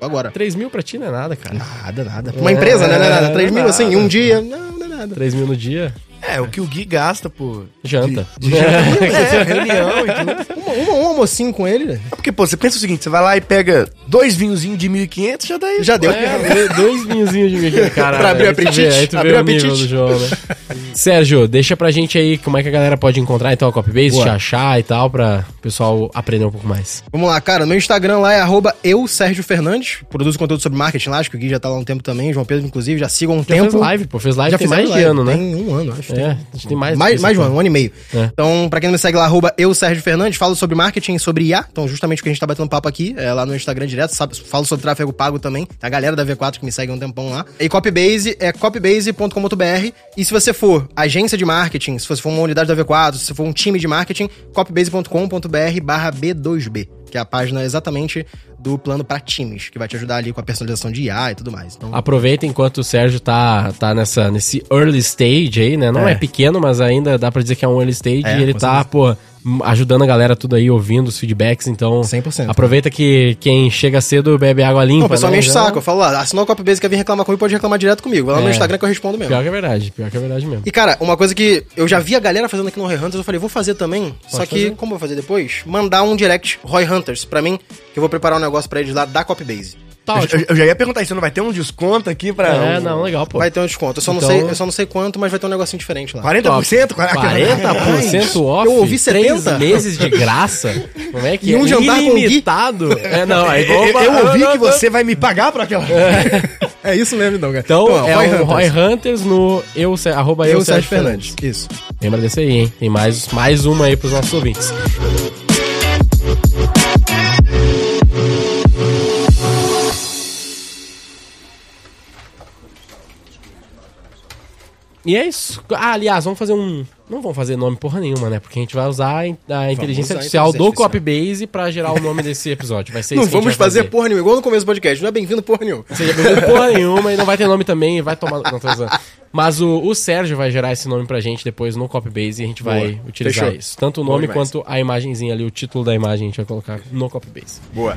Agora. 3 mil pra ti não é nada, cara. Nada, nada. Uma empresa, né? Não é nada. 3 mil assim, em um dia. Não, não é nada. 3 mil no dia, É, o que o Gui gasta, pô. janta. De, de janta. é, reunião e tudo. Um, um, um almocinho com ele, né? É porque, pô, você pensa o seguinte, você vai lá e pega dois vinhozinhos de 1.500, já dá isso. Já deu. É, dois vinhozinhos de mim, cara. Pra abrir aí tu apetite, vê- Aí tu vê abrir o nível apetite. do João, né? Sérgio, deixa pra gente aí como é que a galera pode encontrar então a Copybase, te achar e tal, pra o pessoal aprender um pouco mais. Vamos lá, cara. Meu Instagram lá é arroba eu, Sérgio Fernandes. Produzo conteúdo sobre marketing lá, acho que o Gui já tá lá há um tempo também. João Pedro, inclusive, já sigam um Já tempo. fez live, pô, fez live Já tem mais de ano, né? Tem um ano, acho. É, a gente tem mais. Mais, mais um ano, um ano e meio. É. Então, pra quem não me segue lá, arroba eu, Sérgio Fernandes, falo sobre marketing, sobre IA. Então, justamente o que a gente tá batendo papo aqui, é lá no Instagram direto. Sabe, falo sobre tráfego pago também. A galera da V4 que me segue há um tempão lá. E Copybase é copybase.com.br. E se você for agência de marketing, se você for uma unidade da V4, se você for um time de marketing, copybase.com.br barra B2B. Que é a página exatamente do plano pra times, que vai te ajudar ali com a personalização de IA e tudo mais. Então, Aproveita enquanto o Sérgio tá, tá nessa, nesse early stage aí, né? Não é. É. pequeno, mas ainda dá pra dizer que é um early stage É, e ele tá, pô, m- ajudando a galera tudo aí, ouvindo os feedbacks, então 100%. aproveita que quem chega cedo bebe água limpa, Não, o pessoal né? me enche o Já- saco. Eu falo lá, assinou o Copybase, quer vir reclamar comigo, pode reclamar direto comigo. Vai lá no É. meu Instagram que eu respondo mesmo. Pior que é verdade, pior que é verdade mesmo. E, cara, uma coisa que eu já vi a galera fazendo aqui no Roy Hunters, eu falei, vou fazer também. só que, fazer. como eu vou fazer depois? Mandar um direct Roy Hunters pra mim, que eu vou preparar um negócio pra eles lá da Copybase. Tá Eu, ótimo. eu- eu já ia perguntar, isso não vai ter um desconto aqui pra... É, um- não, legal, pô. Vai ter um desconto. Eu só, Então- não sei, eu só não sei quanto, mas vai ter um negocinho diferente lá. 40%? 40% off? Eu ouvi três 70. meses de graça? Como é que E é? um jantar com? Ilimitado? É, não, aí Eu, vou... eu ouvi que você vai me pagar por aquela... É isso mesmo, então, cara. Então, é Roy o Hunters. Roy Hunters no eu, arroba eu, Eu, Sérgio Sérgio Fernandes. Fernandes. Isso. Lembra desse aí, hein? Tem mais, mais uma aí pros nossos ouvintes. E é isso. Ah, aliás, vamos fazer um. Não vamos fazer nome porra nenhuma, né? Porque a gente vai usar a in- a inteligência usar a artificial do Copybase pra gerar o nome desse episódio. Vai ser Não isso gente vamos vai fazer porra nenhuma, igual no começo do podcast. Não é bem-vindo porra nenhuma. Seja bem-vindo porra nenhuma e não vai ter nome também, vai tomar. Não, tô usando. Mas o, o Sérgio vai gerar esse nome pra gente depois no Copybase e a gente vai Boa. utilizar Fechou. isso. Tanto o nome quanto a imagenzinha ali, o título da imagem a gente vai colocar no Copybase. Boa.